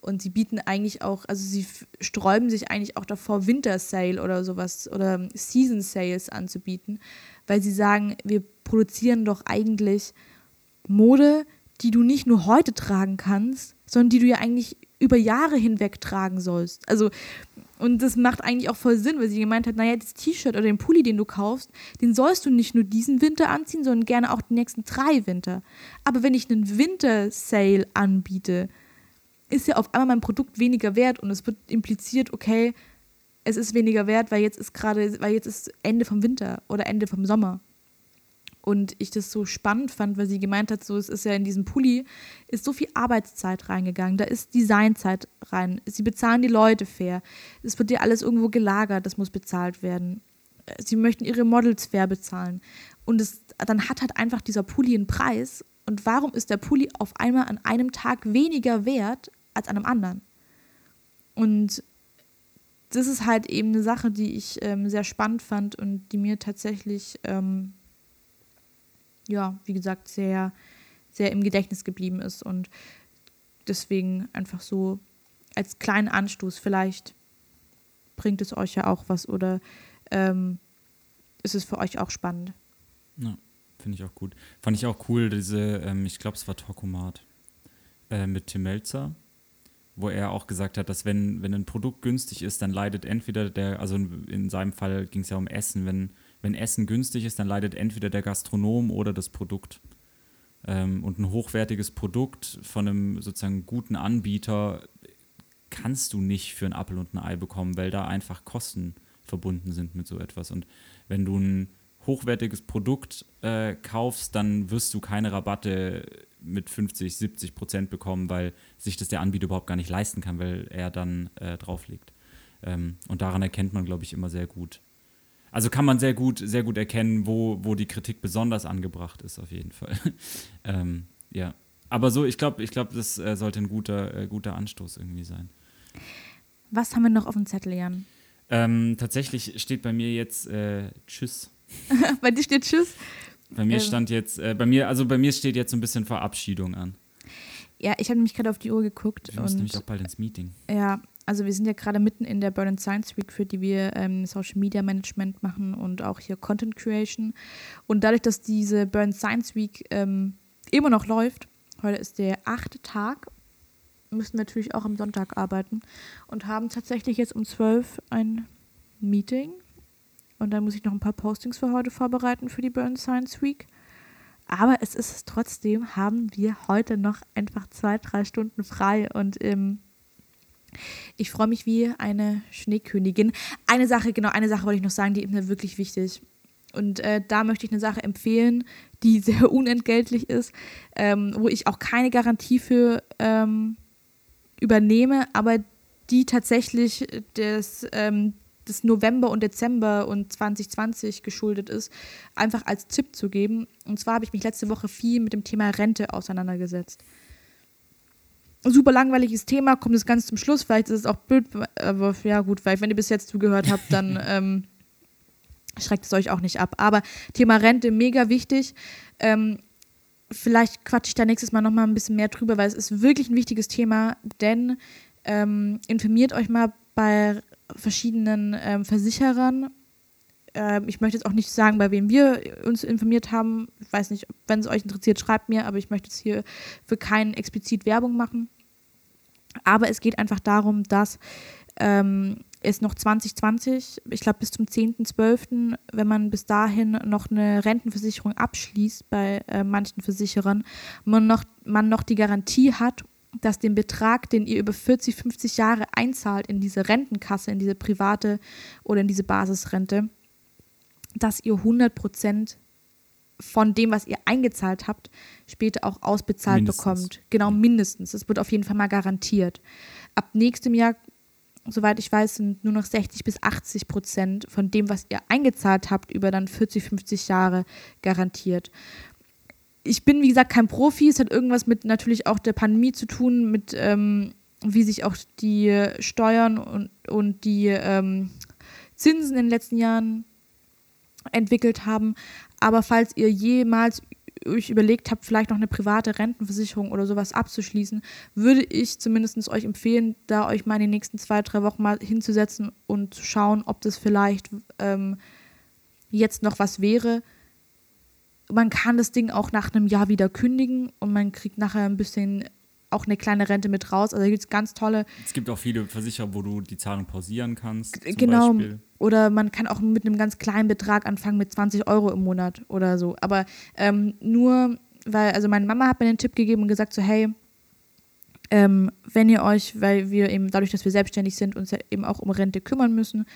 Und sie bieten eigentlich auch, also sie sträuben sich eigentlich auch davor, Winter Sale oder sowas oder Season Sales anzubieten, weil sie sagen, wir produzieren doch eigentlich Mode, die du nicht nur heute tragen kannst, sondern die du ja eigentlich über Jahre hinweg tragen sollst. Also und das macht eigentlich auch voll Sinn, weil sie gemeint hat, naja, das T-Shirt oder den Pulli, den du kaufst, den sollst du nicht nur diesen Winter anziehen, sondern gerne auch die nächsten drei Winter. Aber wenn ich einen Winter-Sale anbiete, ist ja auf einmal mein Produkt weniger wert und es wird impliziert, okay, es ist weniger wert, weil jetzt ist gerade, weil jetzt ist Ende vom Winter oder Ende vom Sommer. Und ich das so spannend fand, weil sie gemeint hat, so es ist ja in diesem Pulli, ist so viel Arbeitszeit reingegangen, da ist Designzeit rein, sie bezahlen die Leute fair, es wird ja alles irgendwo gelagert, das muss bezahlt werden. Sie möchten ihre Models fair bezahlen. Und es, dann hat halt einfach dieser Pulli einen Preis. Und warum ist der Pulli auf einmal an einem Tag weniger wert als an einem anderen? Und das ist halt eben eine Sache, die ich ähm, sehr spannend fand und die mir tatsächlich ähm, ja, wie gesagt, sehr, sehr im Gedächtnis geblieben ist und deswegen einfach so als kleinen Anstoß, vielleicht bringt es euch ja auch was oder ähm, ist es für euch auch spannend. Ja, finde ich auch gut. Fand ich auch cool, diese, ähm, ich glaube, es war Tokomat äh, mit Tim Melzer, wo er auch gesagt hat, dass wenn, wenn ein Produkt günstig ist, dann leidet entweder der, also in, in seinem Fall ging es ja um Essen, wenn wenn Essen günstig ist, dann leidet entweder der Gastronom oder das Produkt. ähm, und ein hochwertiges Produkt von einem sozusagen guten Anbieter kannst du nicht für ein Apfel und ein Ei bekommen, weil da einfach Kosten verbunden sind mit so etwas. Und wenn du ein hochwertiges Produkt äh, kaufst, dann wirst du keine Rabatte mit 50, 70 Prozent bekommen, weil sich das der Anbieter überhaupt gar nicht leisten kann, weil er dann äh, drauflegt. Ähm, und daran erkennt man, glaube ich, immer sehr gut. Also kann man sehr gut, sehr gut erkennen, wo, wo die Kritik besonders angebracht ist, auf jeden Fall. *laughs* ähm, ja. Aber so, ich glaube, ich glaube, das äh, sollte ein guter, äh, guter Anstoß irgendwie sein. Was haben wir noch auf dem Zettel, Jan? Ähm, tatsächlich steht bei mir jetzt äh, Tschüss. *laughs* bei dir steht Tschüss. Bei mir ähm. stand jetzt, äh, bei mir, also bei mir steht jetzt so ein bisschen Verabschiedung an. Ja, ich habe nämlich gerade auf die Uhr geguckt. Wir müssen nämlich auch bald ins Meeting. Ja, also wir sind ja gerade mitten in der Burn Science Week, für die wir ähm, Social Media Management machen und auch hier Content Creation. Und dadurch, dass diese Burn Science Week ähm, immer noch läuft, heute ist der achte Tag, müssen wir natürlich auch am Sonntag arbeiten und haben tatsächlich jetzt um 12 ein Meeting. Und dann muss ich noch ein paar Postings für heute vorbereiten für die Burn Science Week. Aber es ist trotzdem, haben wir heute noch einfach zwei, drei Stunden frei und ähm, ich freue mich wie eine Schneekönigin. Eine Sache, genau, eine Sache wollte ich noch sagen, die ist mir wirklich wichtig. Und äh, da möchte ich eine Sache empfehlen, die *laughs* sehr unentgeltlich ist, ähm, wo ich auch keine Garantie für ähm, übernehme, aber die tatsächlich des, ähm, des November und Dezember und 2020 geschuldet ist, einfach als Tipp zu geben. Und zwar habe ich mich letzte Woche viel mit dem Thema Rente auseinandergesetzt. Super langweiliges Thema, kommt es ganz zum Schluss. Vielleicht ist es auch blöd, aber ja, gut, vielleicht, wenn ihr bis jetzt zugehört habt, dann *laughs* ähm, schreckt es euch auch nicht ab. Aber Thema Rente, mega wichtig. Ähm, vielleicht quatsche ich da nächstes Mal nochmal ein bisschen mehr drüber, weil es ist wirklich ein wichtiges Thema, denn ähm, informiert euch mal bei verschiedenen ähm, Versicherern. Ähm, ich möchte jetzt auch nicht sagen, bei wem wir uns informiert haben. Ich weiß nicht, wenn es euch interessiert, schreibt mir, aber ich möchte jetzt hier für keinen explizit Werbung machen. Aber es geht einfach darum, dass ähm, es noch 2020, ich glaube bis zum 10.12., wenn man bis dahin noch eine Rentenversicherung abschließt bei äh, manchen Versicherern, man noch, man noch die Garantie hat, dass den Betrag, den ihr über 40, 50 Jahre einzahlt in diese Rentenkasse, in diese private oder in diese Basisrente, dass ihr 100 Prozent von dem, was ihr eingezahlt habt, später auch ausbezahlt mindestens. bekommt. Genau, mindestens. Das wird auf jeden Fall mal garantiert. Ab nächstem Jahr soweit ich weiß, sind nur noch 60 bis 80 Prozent von dem, was ihr eingezahlt habt, über dann 40, 50 Jahre garantiert. Ich bin, wie gesagt, kein Profi. Es hat irgendwas mit natürlich auch der Pandemie zu tun, mit ähm, wie sich auch die Steuern und, und die ähm, Zinsen in den letzten Jahren entwickelt haben. Aber falls ihr jemals euch überlegt habt, vielleicht noch eine private Rentenversicherung oder sowas abzuschließen, würde ich zumindest euch empfehlen, da euch mal in den nächsten zwei, drei Wochen mal hinzusetzen und zu schauen, ob das vielleicht ähm, jetzt noch was wäre. Man kann das Ding auch nach einem Jahr wieder kündigen und man kriegt nachher ein bisschen auch eine kleine Rente mit raus. Also gibt es ganz tolle. Es gibt auch viele Versicherer, wo du die Zahlung pausieren kannst. genau. Beispiel. Oder man kann auch mit einem ganz kleinen Betrag anfangen mit 20 Euro im Monat oder so. Aber ähm, nur, weil, also meine Mama hat mir den Tipp gegeben und gesagt so, hey, ähm, wenn ihr euch, weil wir eben dadurch, dass wir selbstständig sind, uns ja eben auch um Rente kümmern müssen,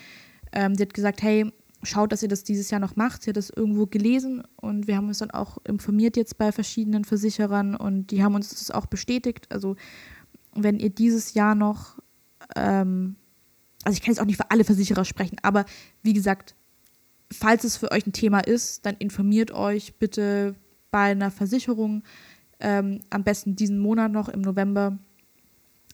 ähm, die hat gesagt, hey, schaut, dass ihr das dieses Jahr noch macht. Sie hat das irgendwo gelesen und wir haben uns dann auch informiert jetzt bei verschiedenen Versicherern und die haben uns das auch bestätigt. Also wenn ihr dieses Jahr noch, ähm, also ich kann jetzt auch nicht für alle Versicherer sprechen, aber wie gesagt, falls es für euch ein Thema ist, dann informiert euch bitte bei einer Versicherung, ähm, am besten diesen Monat noch im November.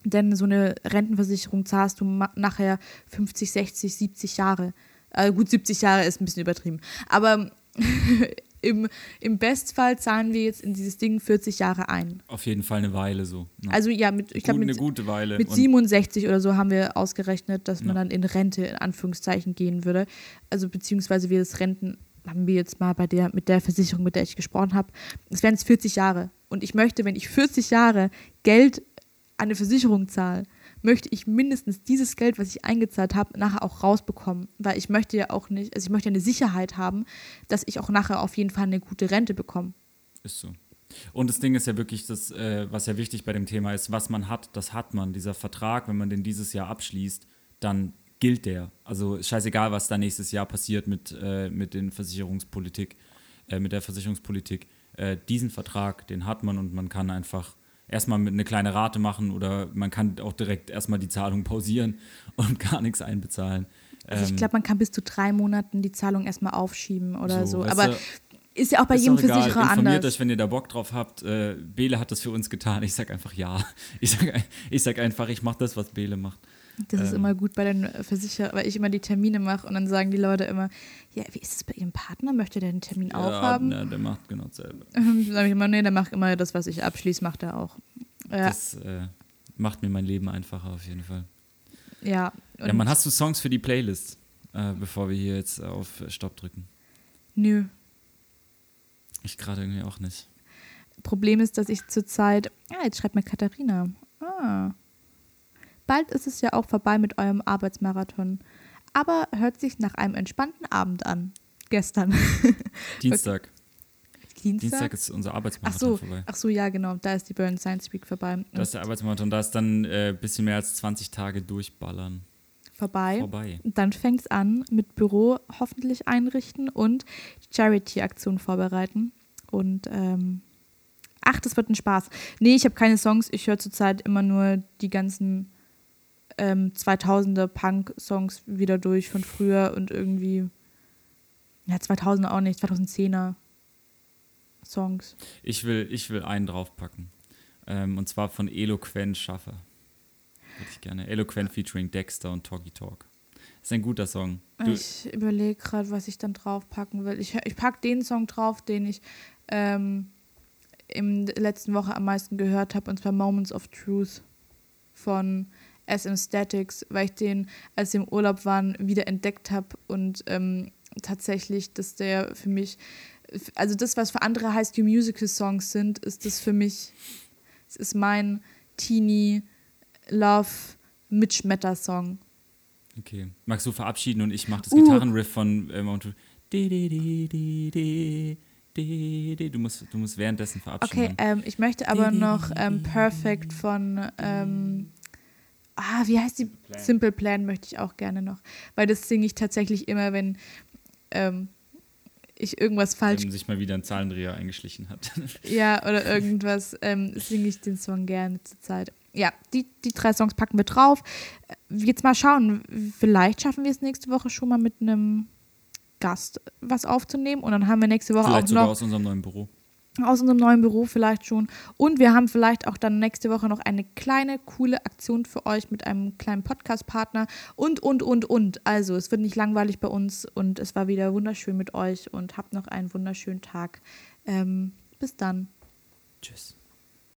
Denn so eine Rentenversicherung zahlst du nachher 50, 60, 70 Jahre. Also gut, 70 Jahre ist ein bisschen übertrieben. Aber *laughs* im, im Bestfall zahlen wir jetzt in dieses Ding 40 Jahre ein. Auf jeden Fall eine Weile so. Ne? Also ja, mit, ich glaube, mit, eine gute Weile. mit 67 oder so haben wir ausgerechnet, dass man ja. dann in Rente in Anführungszeichen gehen würde. Also beziehungsweise wir das Renten haben wir jetzt mal bei der, mit der Versicherung, mit der ich gesprochen habe, es wären jetzt 40 Jahre. Und ich möchte, wenn ich 40 Jahre Geld an eine Versicherung zahle, möchte ich mindestens dieses Geld, was ich eingezahlt habe, nachher auch rausbekommen. Weil ich möchte ja auch nicht, also ich möchte eine Sicherheit haben, dass ich auch nachher auf jeden Fall eine gute Rente bekomme. Ist so. Und das Ding ist ja wirklich, das, äh, was ja wichtig bei dem Thema ist, was man hat, das hat man. Dieser Vertrag, wenn man den dieses Jahr abschließt, dann gilt der. Also scheißegal, was da nächstes Jahr passiert mit, äh, mit den Versicherungspolitik, äh, mit der Versicherungspolitik. Äh, diesen Vertrag, den hat man und man kann einfach erstmal mit eine kleine Rate machen oder man kann auch direkt erstmal die Zahlung pausieren und *laughs* gar nichts einbezahlen. Also ich Ähm, glaube, man kann bis zu drei Monaten die Zahlung erstmal aufschieben oder so. weißt Aber ist ja auch bei jedem doch egal. Versicherer Informiert anders. euch, wenn ihr da Bock drauf habt. Äh, Bele hat das für uns getan. Ich sag einfach ja. *laughs* Ich sag, ein- ich sag einfach, ich mache das, was Bele macht. Das ist Ähm. immer gut bei den Versicherern, weil ich immer die Termine mache und dann sagen die Leute immer, ja, wie ist es bei ihrem Partner? Möchte der den Termin auch ja, haben? Ja, der macht genau dasselbe. *laughs* Dann sage ich immer, nee, der macht immer das, was ich abschließe, macht er auch. Ja, Das äh, macht mir mein Leben einfacher auf jeden Fall. ja. Ja, man, hast du Songs für die Playlist, äh, bevor wir hier jetzt auf Stopp drücken? Nö. Ich gerade irgendwie auch nicht. Problem ist, dass ich zurzeit. Ah, jetzt schreibt mir Katharina. Ah. Bald ist es ja auch vorbei mit eurem Arbeitsmarathon. Aber hört sich nach einem entspannten Abend an. Gestern. *laughs* Dienstag. Dienstag? Dienstag ist unser ach Arbeitsmarathon so, vorbei. ach so, ja, genau. Da ist die Burn Science Week vorbei. Da ist der Arbeitsmarathon, da ist dann ein äh, bisschen mehr als 20 Tage durchballern. vorbei. Vorbei. Dann fängt es an mit Büro hoffentlich einrichten und Charity-Aktion vorbereiten. Und ähm, ach, das wird ein Spaß. Nee, ich habe keine Songs. Ich höre zurzeit immer nur die ganzen ähm, 2000er Punk-Songs wieder durch von früher und irgendwie, ja, 2000er auch nicht, 2010er Songs. Ich will, ich will einen draufpacken. Ähm, und zwar von Eloquent Schaffer. Hätte ich gerne. Eloquent featuring Dexter und Talkie Talk. Ist ein guter Song. Du, Ich überlege gerade, was ich dann draufpacken will. Ich, ich packe den Song drauf, den ich ähm, in der letzten Woche am meisten gehört habe, und zwar Moments of Truth von SM Statics, weil ich den, als wir im Urlaub waren, wieder entdeckt habe und ähm, tatsächlich, dass der für mich, also das, was für andere High School Musical Songs sind, ist das für mich, es ist mein Teenie Love Mitschmetter-Song. okay. Magst du verabschieden und ich mache das Uh. Gitarrenriff von äh, Mount. Du musst, du musst währenddessen verabschieden. Okay, ähm, ich möchte aber noch ähm, Perfect von, ähm, ah, wie heißt die? Plan. Simple Plan möchte ich auch gerne noch, weil das singe ich tatsächlich immer, wenn ähm, ich irgendwas falsch, Wenn sich mal wieder ein Zahlendreher eingeschlichen hat. *laughs* ja, oder irgendwas, ähm, singe ich den Song gerne zur Zeit. Ja, die, die drei Songs packen wir drauf. Jetzt mal schauen, vielleicht schaffen wir es nächste Woche schon mal mit einem Gast was aufzunehmen und dann haben wir nächste Woche Vielleicht auch sogar noch aus unserem neuen Büro. Aus unserem neuen Büro vielleicht schon. Und wir haben vielleicht auch dann nächste Woche noch eine kleine, coole Aktion für euch mit einem kleinen Podcast-Partner und, und, und, und. Also, es wird nicht langweilig bei uns und es war wieder wunderschön mit euch und habt noch einen wunderschönen Tag. Ähm, bis dann. Tschüss.